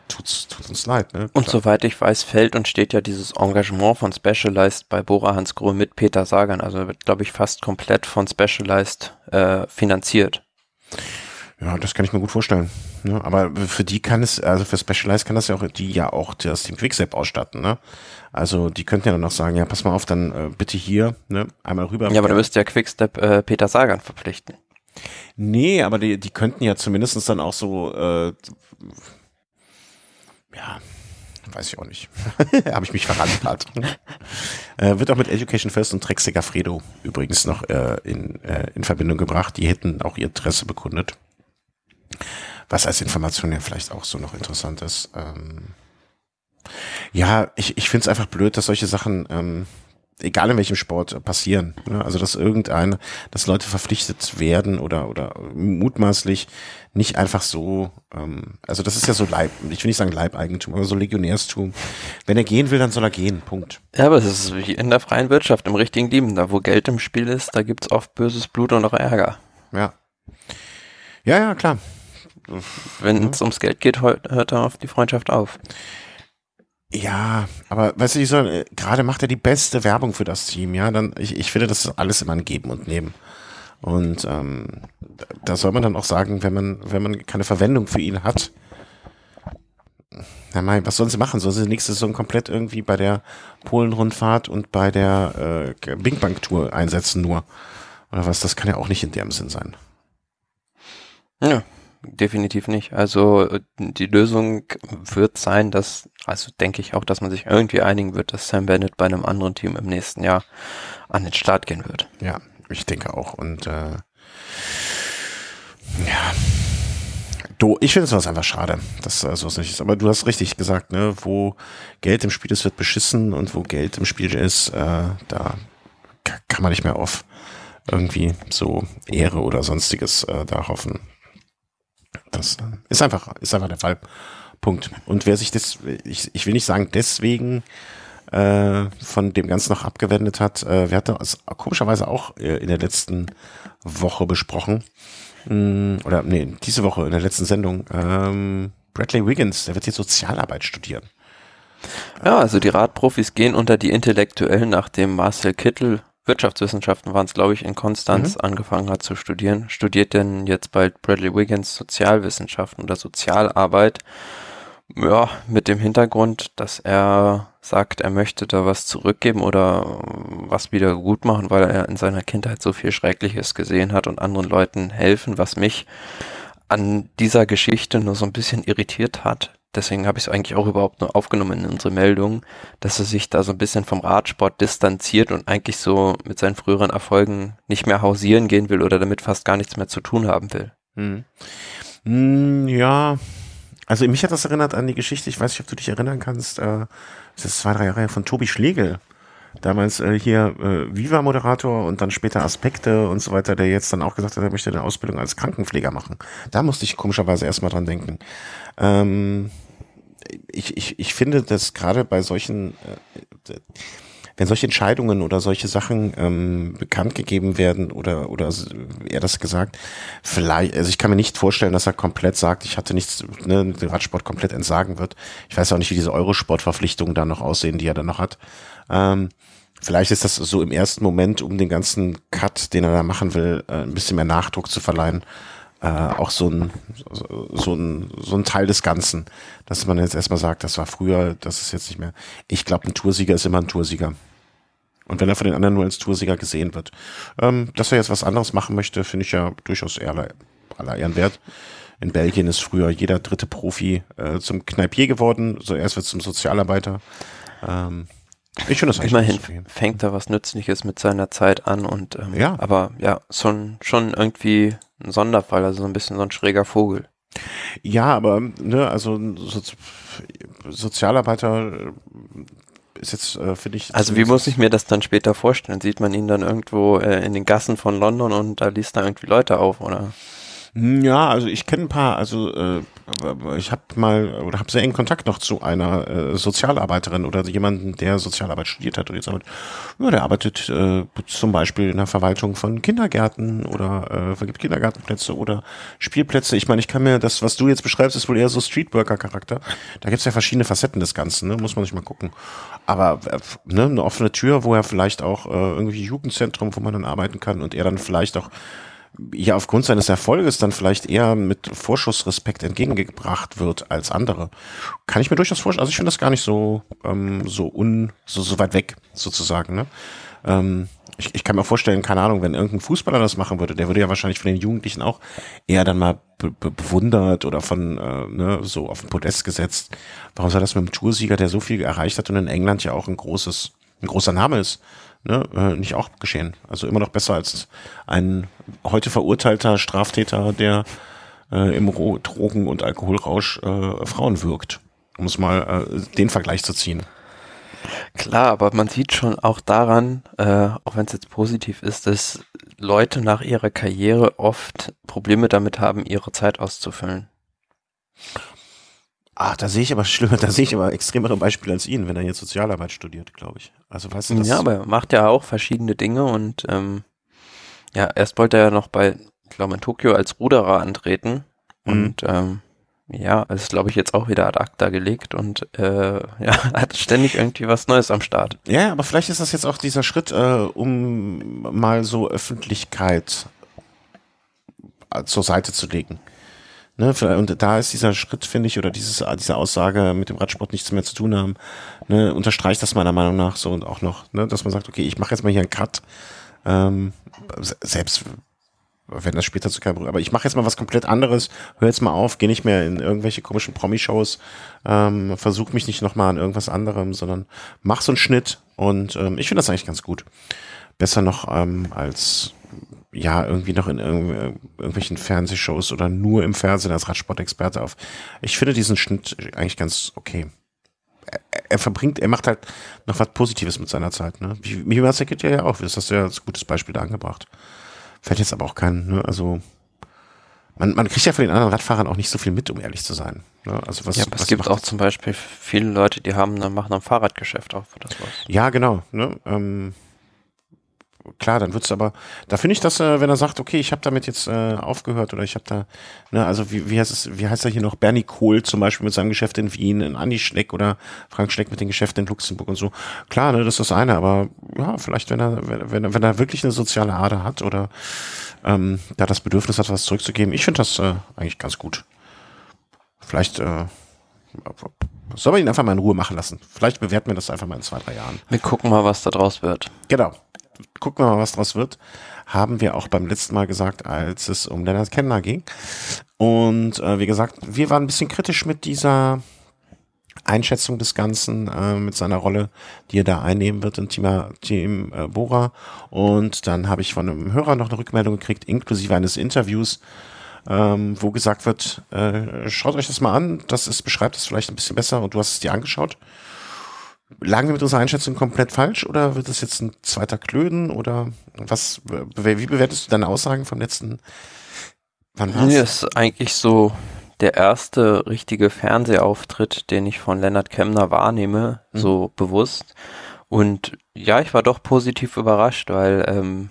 Speaker 1: tut's, tut uns leid. Ne?
Speaker 2: Und soweit ich weiß, fällt und steht ja dieses Engagement von Specialized bei Bora Hans Grohe mit Peter Sagan. Also wird, glaube ich, fast komplett von Specialized äh, finanziert.
Speaker 1: Ja, das kann ich mir gut vorstellen. Ne? Aber für die kann es, also für Specialized kann das ja auch, die ja auch das Team Quickstep ausstatten. Ne? Also die könnten ja dann noch sagen, ja, pass mal auf, dann äh, bitte hier, ne, einmal rüber.
Speaker 2: Ja, aber du müsst ja Quickstep äh, Peter Sagan verpflichten.
Speaker 1: Nee, aber die, die könnten ja zumindestens dann auch so, äh, ja, weiß ich auch nicht. Habe ich mich verrannt äh, wird auch mit Education First und Trek Segafredo übrigens noch äh, in, äh, in Verbindung gebracht. Die hätten auch ihr Interesse bekundet. Was als Information ja vielleicht auch so noch interessant ist. Ähm, ja, ich, ich finde es einfach blöd, dass solche Sachen, ähm, egal in welchem Sport, äh, passieren. Ne? Also dass irgendein, dass Leute verpflichtet werden oder oder mutmaßlich nicht einfach so, ähm, also das ist ja so Leib, ich will nicht sagen Leibeigentum, aber so Legionärstum. Wenn er gehen will, dann soll er gehen, Punkt.
Speaker 2: Ja, aber es ist wie in der freien Wirtschaft, im richtigen Leben, da wo Geld im Spiel ist, da gibt's oft böses Blut und auch Ärger.
Speaker 1: Ja. Ja, ja, klar.
Speaker 2: Wenn es ums Geld geht, hört er auf die Freundschaft auf.
Speaker 1: Ja, aber du, ich soll, äh, gerade macht er die beste Werbung für das Team, ja. Dann, ich, ich finde, das ist alles immer ein Geben und Nehmen. Und ähm, da soll man dann auch sagen, wenn man, wenn man keine Verwendung für ihn hat, Na mein, was sollen sie machen? Sollen sie nächste Saison komplett irgendwie bei der Polen-Rundfahrt und bei der äh, Bing Bang Tour einsetzen nur? Oder was? Das kann ja auch nicht in dem Sinn sein.
Speaker 2: Ja, definitiv nicht. Also die Lösung wird sein, dass, also denke ich auch, dass man sich irgendwie einigen wird, dass Sam Bennett bei einem anderen Team im nächsten Jahr an den Start gehen wird.
Speaker 1: Ja, ich denke auch. Und äh, ja, do, ich finde es einfach schade, dass äh, sowas nicht ist. Aber du hast richtig gesagt, ne, wo Geld im Spiel ist, wird beschissen und wo Geld im Spiel ist, äh, da kann man nicht mehr auf irgendwie so Ehre oder sonstiges äh, da hoffen. Das äh, ist einfach, ist einfach der Fall. Punkt. Und wer sich das, ich, ich will nicht sagen deswegen äh, von dem Ganzen noch abgewendet hat, äh, wir hatten es komischerweise auch äh, in der letzten Woche besprochen, Mm, oder nee, diese Woche in der letzten Sendung, ähm, Bradley Wiggins, der wird jetzt Sozialarbeit studieren.
Speaker 2: Ja, also die Radprofis gehen unter die Intellektuellen, nachdem Marcel Kittel Wirtschaftswissenschaften waren es, glaube ich, in Konstanz mhm. angefangen hat zu studieren. Studiert denn jetzt bald Bradley Wiggins Sozialwissenschaften oder Sozialarbeit ja, mit dem Hintergrund, dass er sagt, er möchte da was zurückgeben oder was wieder gut machen, weil er in seiner Kindheit so viel Schreckliches gesehen hat und anderen Leuten helfen, was mich an dieser Geschichte nur so ein bisschen irritiert hat. Deswegen habe ich es eigentlich auch überhaupt nur aufgenommen in unsere Meldung, dass er sich da so ein bisschen vom Radsport distanziert und eigentlich so mit seinen früheren Erfolgen nicht mehr hausieren gehen will oder damit fast gar nichts mehr zu tun haben will.
Speaker 1: Hm. Hm, ja, also mich hat das erinnert an die Geschichte, ich weiß nicht, ob du dich erinnern kannst, äh, das ist zwei, drei Jahre von Tobi Schlegel. Damals äh, hier äh, Viva-Moderator und dann später Aspekte und so weiter, der jetzt dann auch gesagt hat, er möchte eine Ausbildung als Krankenpfleger machen. Da musste ich komischerweise erstmal dran denken. Ähm, ich, ich, ich finde, dass gerade bei solchen äh, wenn solche Entscheidungen oder solche Sachen ähm, bekannt gegeben werden oder oder er das gesagt, vielleicht, also ich kann mir nicht vorstellen, dass er komplett sagt, ich hatte nichts, ne, den Radsport komplett entsagen wird. Ich weiß auch nicht, wie diese Eurosport-Verpflichtungen da noch aussehen, die er dann noch hat. Ähm, vielleicht ist das so im ersten Moment, um den ganzen Cut, den er da machen will, äh, ein bisschen mehr Nachdruck zu verleihen äh, auch so ein, so, ein, so ein Teil des Ganzen, dass man jetzt erstmal sagt, das war früher, das ist jetzt nicht mehr. Ich glaube, ein Toursieger ist immer ein Toursieger. Und wenn er von den anderen nur als Toursieger gesehen wird. Ähm, dass er jetzt was anderes machen möchte, finde ich ja durchaus aller, aller Ehren wert. In Belgien ist früher jeder dritte Profi äh, zum Kneipier geworden, so erst wird zum Sozialarbeiter. Ähm, ich finde das
Speaker 2: Immerhin fängt er was Nützliches mit seiner Zeit an und ähm, ja. aber ja, schon, schon irgendwie ein Sonderfall, also so ein bisschen so ein schräger Vogel.
Speaker 1: Ja, aber ne, also so, Sozialarbeiter äh, ist jetzt, äh, finde ich.
Speaker 2: Also wie muss ich mir das dann später vorstellen? Sieht man ihn dann irgendwo äh, in den Gassen von London und da liest da irgendwie Leute auf, oder?
Speaker 1: Ja, also ich kenne ein paar, also äh, ich habe mal oder habe sehr engen Kontakt noch zu einer äh, Sozialarbeiterin oder jemanden, der Sozialarbeit studiert hat und jetzt arbeitet, ja, der arbeitet äh, zum Beispiel in der Verwaltung von Kindergärten oder äh, vergibt Kindergartenplätze oder Spielplätze. Ich meine, ich kann mir das, was du jetzt beschreibst, ist wohl eher so Streetworker-Charakter. Da gibt's ja verschiedene Facetten des Ganzen, ne? muss man sich mal gucken. Aber äh, ne, eine offene Tür, wo er vielleicht auch äh, irgendwie Jugendzentrum, wo man dann arbeiten kann und er dann vielleicht auch ja aufgrund seines Erfolges dann vielleicht eher mit Vorschussrespekt entgegengebracht wird als andere. Kann ich mir durchaus vorstellen. Also ich finde das gar nicht so ähm, so un so, so weit weg sozusagen. Ne? Ähm, ich, ich kann mir vorstellen, keine Ahnung, wenn irgendein Fußballer das machen würde, der würde ja wahrscheinlich von den Jugendlichen auch eher dann mal be be bewundert oder von äh, ne, so auf den Podest gesetzt. Warum soll das mit dem Toursieger, der so viel erreicht hat und in England ja auch ein großes ein großer Name ist, ne, äh, nicht auch geschehen. Also immer noch besser als ein heute verurteilter Straftäter, der äh, im Drogen- und Alkoholrausch äh, Frauen wirkt. Um es mal äh, den Vergleich zu ziehen.
Speaker 2: Klar, aber man sieht schon auch daran, äh, auch wenn es jetzt positiv ist, dass Leute nach ihrer Karriere oft Probleme damit haben, ihre Zeit auszufüllen.
Speaker 1: Ach, da sehe ich aber schlimmer, da sehe ich aber extremere Beispiele als ihn, wenn er jetzt Sozialarbeit studiert, glaube ich. Also weißt du, das
Speaker 2: Ja, aber er macht ja auch verschiedene Dinge und ähm, ja, erst wollte er ja noch bei, ich glaube in Tokio als Ruderer antreten mhm. und ähm, ja, ist glaube ich jetzt auch wieder ad acta gelegt und äh, ja, hat ständig irgendwie was Neues am Start.
Speaker 1: Ja, aber vielleicht ist das jetzt auch dieser Schritt, äh, um mal so Öffentlichkeit äh, zur Seite zu legen Ne, und da ist dieser Schritt, finde ich, oder dieses, diese Aussage mit dem Radsport nichts mehr zu tun haben, ne, unterstreicht das meiner Meinung nach so und auch noch, ne, dass man sagt, okay, ich mache jetzt mal hier einen Cut. Ähm, selbst wenn das später zu keinem aber ich mache jetzt mal was komplett anderes, höre jetzt mal auf, gehe nicht mehr in irgendwelche komischen Promi-Shows, ähm, versuche mich nicht nochmal an irgendwas anderem, sondern mach so einen Schnitt und ähm, ich finde das eigentlich ganz gut. Besser noch ähm, als ja, irgendwie noch in irg irgendwelchen Fernsehshows oder nur im Fernsehen als Radsportexperte auf. Ich finde diesen Schnitt eigentlich ganz okay. Er, er verbringt, er macht halt noch was Positives mit seiner Zeit, ne? Wie, wie geht ja auch, das hast du ja als gutes Beispiel da angebracht. Fällt jetzt aber auch kein, ne? Also, man, man kriegt ja von den anderen Radfahrern auch nicht so viel mit, um ehrlich zu sein. Ne? Also was,
Speaker 2: ja, aber
Speaker 1: was
Speaker 2: es gibt auch zum Beispiel viele Leute, die haben, dann machen ein Fahrradgeschäft auch für das was.
Speaker 1: Ja, genau. Ne? Ähm, klar, dann wird's aber, da finde ich das, äh, wenn er sagt, okay, ich habe damit jetzt äh, aufgehört oder ich habe da, ne, also wie, wie heißt es, wie heißt er hier noch, Bernie Kohl zum Beispiel mit seinem Geschäft in Wien, in Andi Schneck oder Frank Schneck mit den Geschäften in Luxemburg und so. Klar, ne, das ist das eine, aber ja, vielleicht, wenn er, wenn, er, wenn er wirklich eine soziale Ader hat oder ähm, da das Bedürfnis hat, was zurückzugeben, ich finde das äh, eigentlich ganz gut. Vielleicht äh, soll man ihn einfach mal in Ruhe machen lassen. Vielleicht bewerten wir das einfach mal in zwei, drei Jahren.
Speaker 2: Wir gucken mal, was da draus wird.
Speaker 1: Genau gucken wir mal, was draus wird. Haben wir auch beim letzten Mal gesagt, als es um Leonard Kenner ging. Und äh, wie gesagt, wir waren ein bisschen kritisch mit dieser Einschätzung des Ganzen, äh, mit seiner Rolle, die er da einnehmen wird im Team, Team äh, Bora. Und dann habe ich von einem Hörer noch eine Rückmeldung gekriegt, inklusive eines Interviews, ähm, wo gesagt wird, äh, schaut euch das mal an, das ist, beschreibt es vielleicht ein bisschen besser und du hast es dir angeschaut. Lagen wir mit unserer Einschätzung komplett falsch oder wird es jetzt ein zweiter Klöden oder was, wie bewertest du deine Aussagen vom letzten?
Speaker 2: Wann war's? Mir ist eigentlich so der erste richtige Fernsehauftritt, den ich von Leonard Kemner wahrnehme, mhm. so bewusst. Und ja, ich war doch positiv überrascht, weil ähm,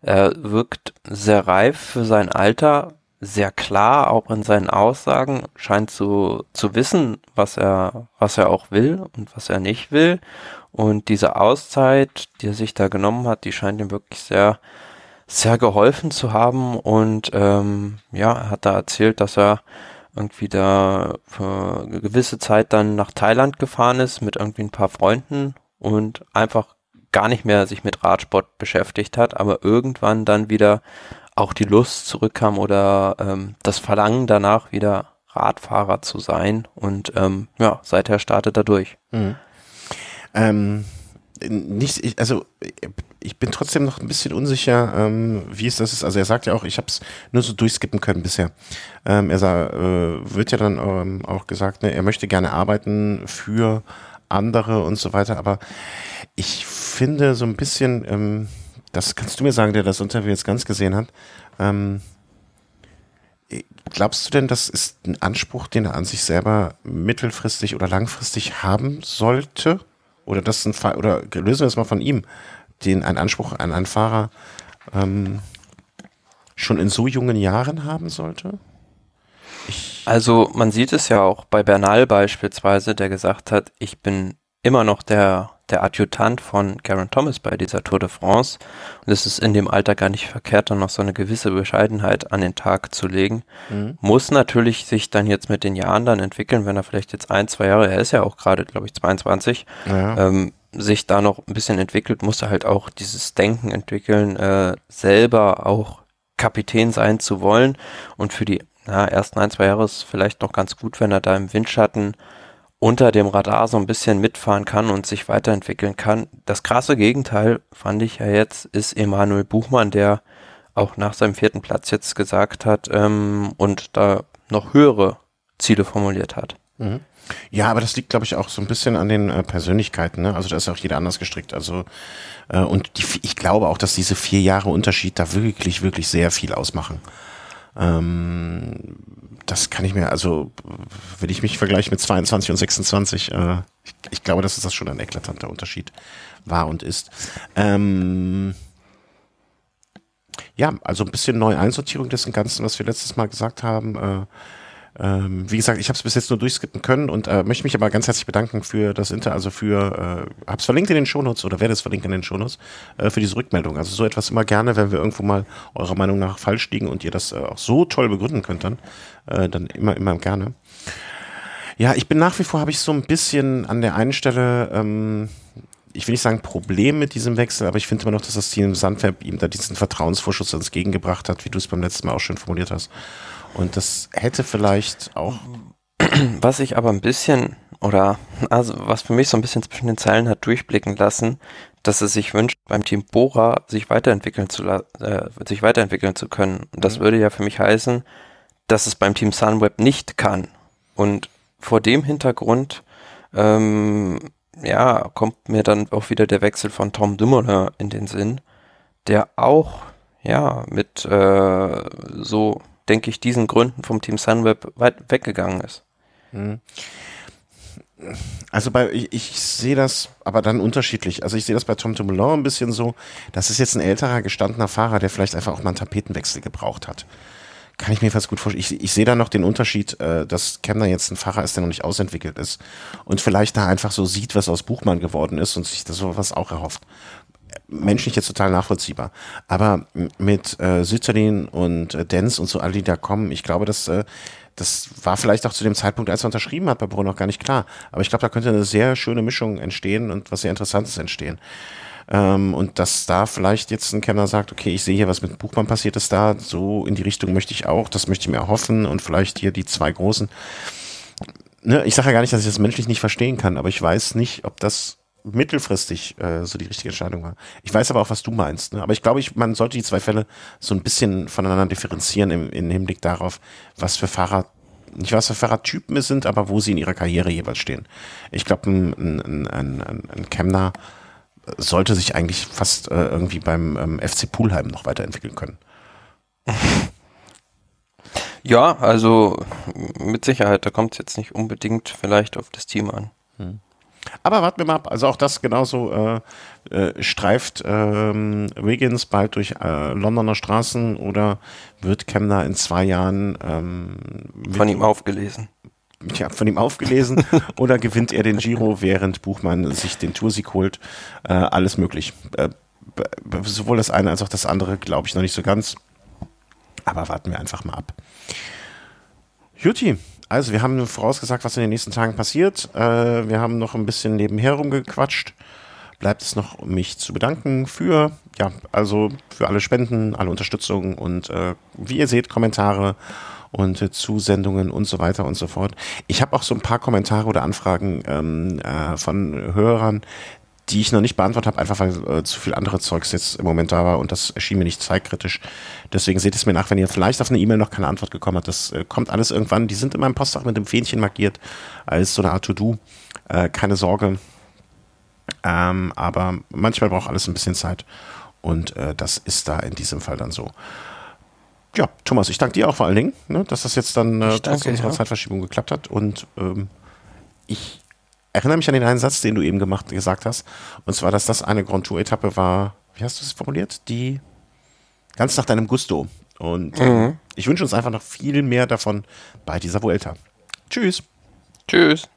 Speaker 2: er wirkt sehr reif für sein Alter, sehr klar, auch in seinen Aussagen, scheint zu, zu wissen, was er, was er auch will und was er nicht will. Und diese Auszeit, die er sich da genommen hat, die scheint ihm wirklich sehr, sehr geholfen zu haben. Und ähm, ja, er hat da erzählt, dass er irgendwie da für eine gewisse Zeit dann nach Thailand gefahren ist mit irgendwie ein paar Freunden und einfach gar nicht mehr sich mit Radsport beschäftigt hat, aber irgendwann dann wieder auch die Lust zurückkam oder ähm, das Verlangen danach wieder Radfahrer zu sein und ähm, ja, seither startet er durch. Mhm.
Speaker 1: Ähm, nicht, also ich bin trotzdem noch ein bisschen unsicher, ähm, wie es das ist. Also er sagt ja auch, ich habe es nur so durchskippen können bisher. Ähm, er sah, äh, wird ja dann ähm, auch gesagt, ne, er möchte gerne arbeiten für andere und so weiter. Aber ich finde so ein bisschen, ähm, das kannst du mir sagen, der das Interview jetzt ganz gesehen hat. Ähm, glaubst du denn, das ist ein Anspruch, den er an sich selber mittelfristig oder langfristig haben sollte? Oder das ein Fall, oder lösen wir es mal von ihm, den ein Anspruch an einen Fahrer ähm, schon in so jungen Jahren haben sollte?
Speaker 2: Ich also man sieht es ja auch bei Bernal beispielsweise, der gesagt hat, ich bin immer noch der der Adjutant von Garen Thomas bei dieser Tour de France. Und es ist in dem Alter gar nicht verkehrt, dann noch so eine gewisse Bescheidenheit an den Tag zu legen. Mhm. Muss natürlich sich dann jetzt mit den Jahren dann entwickeln, wenn er vielleicht jetzt ein, zwei Jahre, er ist ja auch gerade, glaube ich, 22, ja. ähm, sich da noch ein bisschen entwickelt, muss er halt auch dieses Denken entwickeln, äh, selber auch Kapitän sein zu wollen. Und für die na, ersten ein, zwei Jahre ist vielleicht noch ganz gut, wenn er da im Windschatten unter dem Radar so ein bisschen mitfahren kann und sich weiterentwickeln kann. Das krasse Gegenteil fand ich ja jetzt, ist Emanuel Buchmann, der auch nach seinem vierten Platz jetzt gesagt hat ähm, und da noch höhere Ziele formuliert hat.
Speaker 1: Mhm. Ja, aber das liegt, glaube ich, auch so ein bisschen an den äh, Persönlichkeiten. Ne? Also da ist auch jeder anders gestrickt. Also äh, und die, ich glaube auch, dass diese vier Jahre Unterschied da wirklich, wirklich sehr viel ausmachen. Ähm, das kann ich mir, also wenn ich mich vergleiche mit 22 und 26, äh, ich, ich, glaube, dass das schon ein eklatanter Unterschied war und ist. Ähm, ja, also ein bisschen neue Einsortierung dessen Ganzen, was wir letztes Mal gesagt haben. Äh, Ähm, wie gesagt, ich habe es bis jetzt nur durchskippen können und äh, möchte mich aber ganz herzlich bedanken für das Inter, also für, äh, hab's verlinkt in den Shownotes oder werde es verlinkt in den Shownotes, äh, für diese Rückmeldung. Also so etwas immer gerne, wenn wir irgendwo mal eurer Meinung nach falsch liegen und ihr das äh, auch so toll begründen könnt, dann, äh, dann immer, immer gerne. Ja, ich bin nach wie vor, habe ich so ein bisschen an der einen Stelle, ähm, ich will nicht sagen Problem mit diesem Wechsel, aber ich finde immer noch, dass das Team Sandwerb ihm da diesen Vertrauensvorschuss entgegengebracht hat, wie du es beim letzten Mal auch schön formuliert hast. Und das hätte vielleicht auch.
Speaker 2: Was ich aber ein bisschen, oder also was für mich so ein bisschen zwischen den Zeilen hat durchblicken lassen, dass es sich wünscht, beim Team Bora sich weiterentwickeln zu, äh, sich weiterentwickeln zu können. Und das mhm. würde ja für mich heißen, dass es beim Team Sunweb nicht kann. Und vor dem Hintergrund, ähm, ja, kommt mir dann auch wieder der Wechsel von Tom Dumoulin in den Sinn, der auch, ja, mit äh, so denke ich, diesen Gründen vom Team Sunweb weit weggegangen ist. Mhm.
Speaker 1: Also bei, ich, ich sehe das aber dann unterschiedlich. Also ich sehe das bei Tom Dumoulin ein bisschen so, das ist jetzt ein älterer, gestandener Fahrer, der vielleicht einfach auch mal einen Tapetenwechsel gebraucht hat. Kann ich mir fast gut vorstellen. Ich, ich sehe da noch den Unterschied, äh, dass Kemner jetzt ein Fahrer ist, der noch nicht ausentwickelt ist und vielleicht da einfach so sieht, was aus Buchmann geworden ist und sich das sowas auch erhofft menschlich jetzt total nachvollziehbar. Aber mit äh, Sütterlin und äh, Dens und so alle, die da kommen, ich glaube, dass äh, das war vielleicht auch zu dem Zeitpunkt, als er unterschrieben hat, bei Bruno noch gar nicht klar. Aber ich glaube, da könnte eine sehr schöne Mischung entstehen und was sehr Interessantes entstehen. Ähm, und dass da vielleicht jetzt ein Kenner sagt, okay, ich sehe hier, was mit Buchmann passiert ist da, so in die Richtung möchte ich auch, das möchte ich mir erhoffen und vielleicht hier die zwei großen. Ne, ich sage ja gar nicht, dass ich das menschlich nicht verstehen kann, aber ich weiß nicht, ob das mittelfristig äh, so die richtige Entscheidung war. Ich weiß aber auch, was du meinst. Ne? Aber ich glaube, ich, man sollte die zwei Fälle so ein bisschen voneinander differenzieren im, im Hinblick darauf, was für Fahrer, nicht was für Fahrradtypen es sind, aber wo sie in ihrer Karriere jeweils stehen. Ich glaube, ein, ein, ein, ein, Kemner sollte sich eigentlich fast äh, irgendwie beim ähm, FC Poolheim noch weiterentwickeln können.
Speaker 2: Ja, also mit Sicherheit, da kommt es jetzt nicht unbedingt vielleicht auf das Team an. Hm.
Speaker 1: Aber warten wir mal ab. Also auch das genauso äh, äh, streift ähm, Wiggins bald durch äh, Londoner Straßen oder wird Kemner in zwei Jahren ähm,
Speaker 2: von ihm aufgelesen?
Speaker 1: Ja, von ihm aufgelesen oder gewinnt er den Giro, während Buchmann sich den Toursieg holt? Äh, alles möglich. Äh, sowohl das eine als auch das andere glaube ich noch nicht so ganz. Aber warten wir einfach mal ab. Juti, also, wir haben vorausgesagt, was in den nächsten Tagen passiert. Äh, wir haben noch ein bisschen nebenher rumgequatscht. Bleibt es noch, mich zu bedanken für, ja, also für alle Spenden, alle Unterstützung und äh, wie ihr seht, Kommentare und äh, Zusendungen und so weiter und so fort. Ich habe auch so ein paar Kommentare oder Anfragen ähm, äh, von Hörern, die ich noch nicht beantwortet habe, einfach weil äh, zu viel andere Zeugs jetzt im Moment da war und das erschien mir nicht zeitkritisch. Deswegen seht es mir nach, wenn ihr vielleicht auf eine E-Mail noch keine Antwort gekommen habt. Das äh, kommt alles irgendwann. Die sind in meinem Postfach mit dem Fähnchen markiert als so eine Art To-Do. Äh, keine Sorge. Ähm, aber manchmal braucht alles ein bisschen Zeit und äh, das ist da in diesem Fall dann so. Ja, Thomas, ich danke dir auch vor allen Dingen, ne, dass das jetzt dann äh, trotz unserer ja. Zeitverschiebung geklappt hat und ähm, ich erinnere mich an den einen Satz, den du eben gemacht, gesagt hast. Und zwar, dass das eine Grand Tour-Etappe war, wie hast du es formuliert? Die ganz nach deinem Gusto. Und äh, mhm. ich wünsche uns einfach noch viel mehr davon bei dieser Vuelta. Tschüss.
Speaker 2: Tschüss.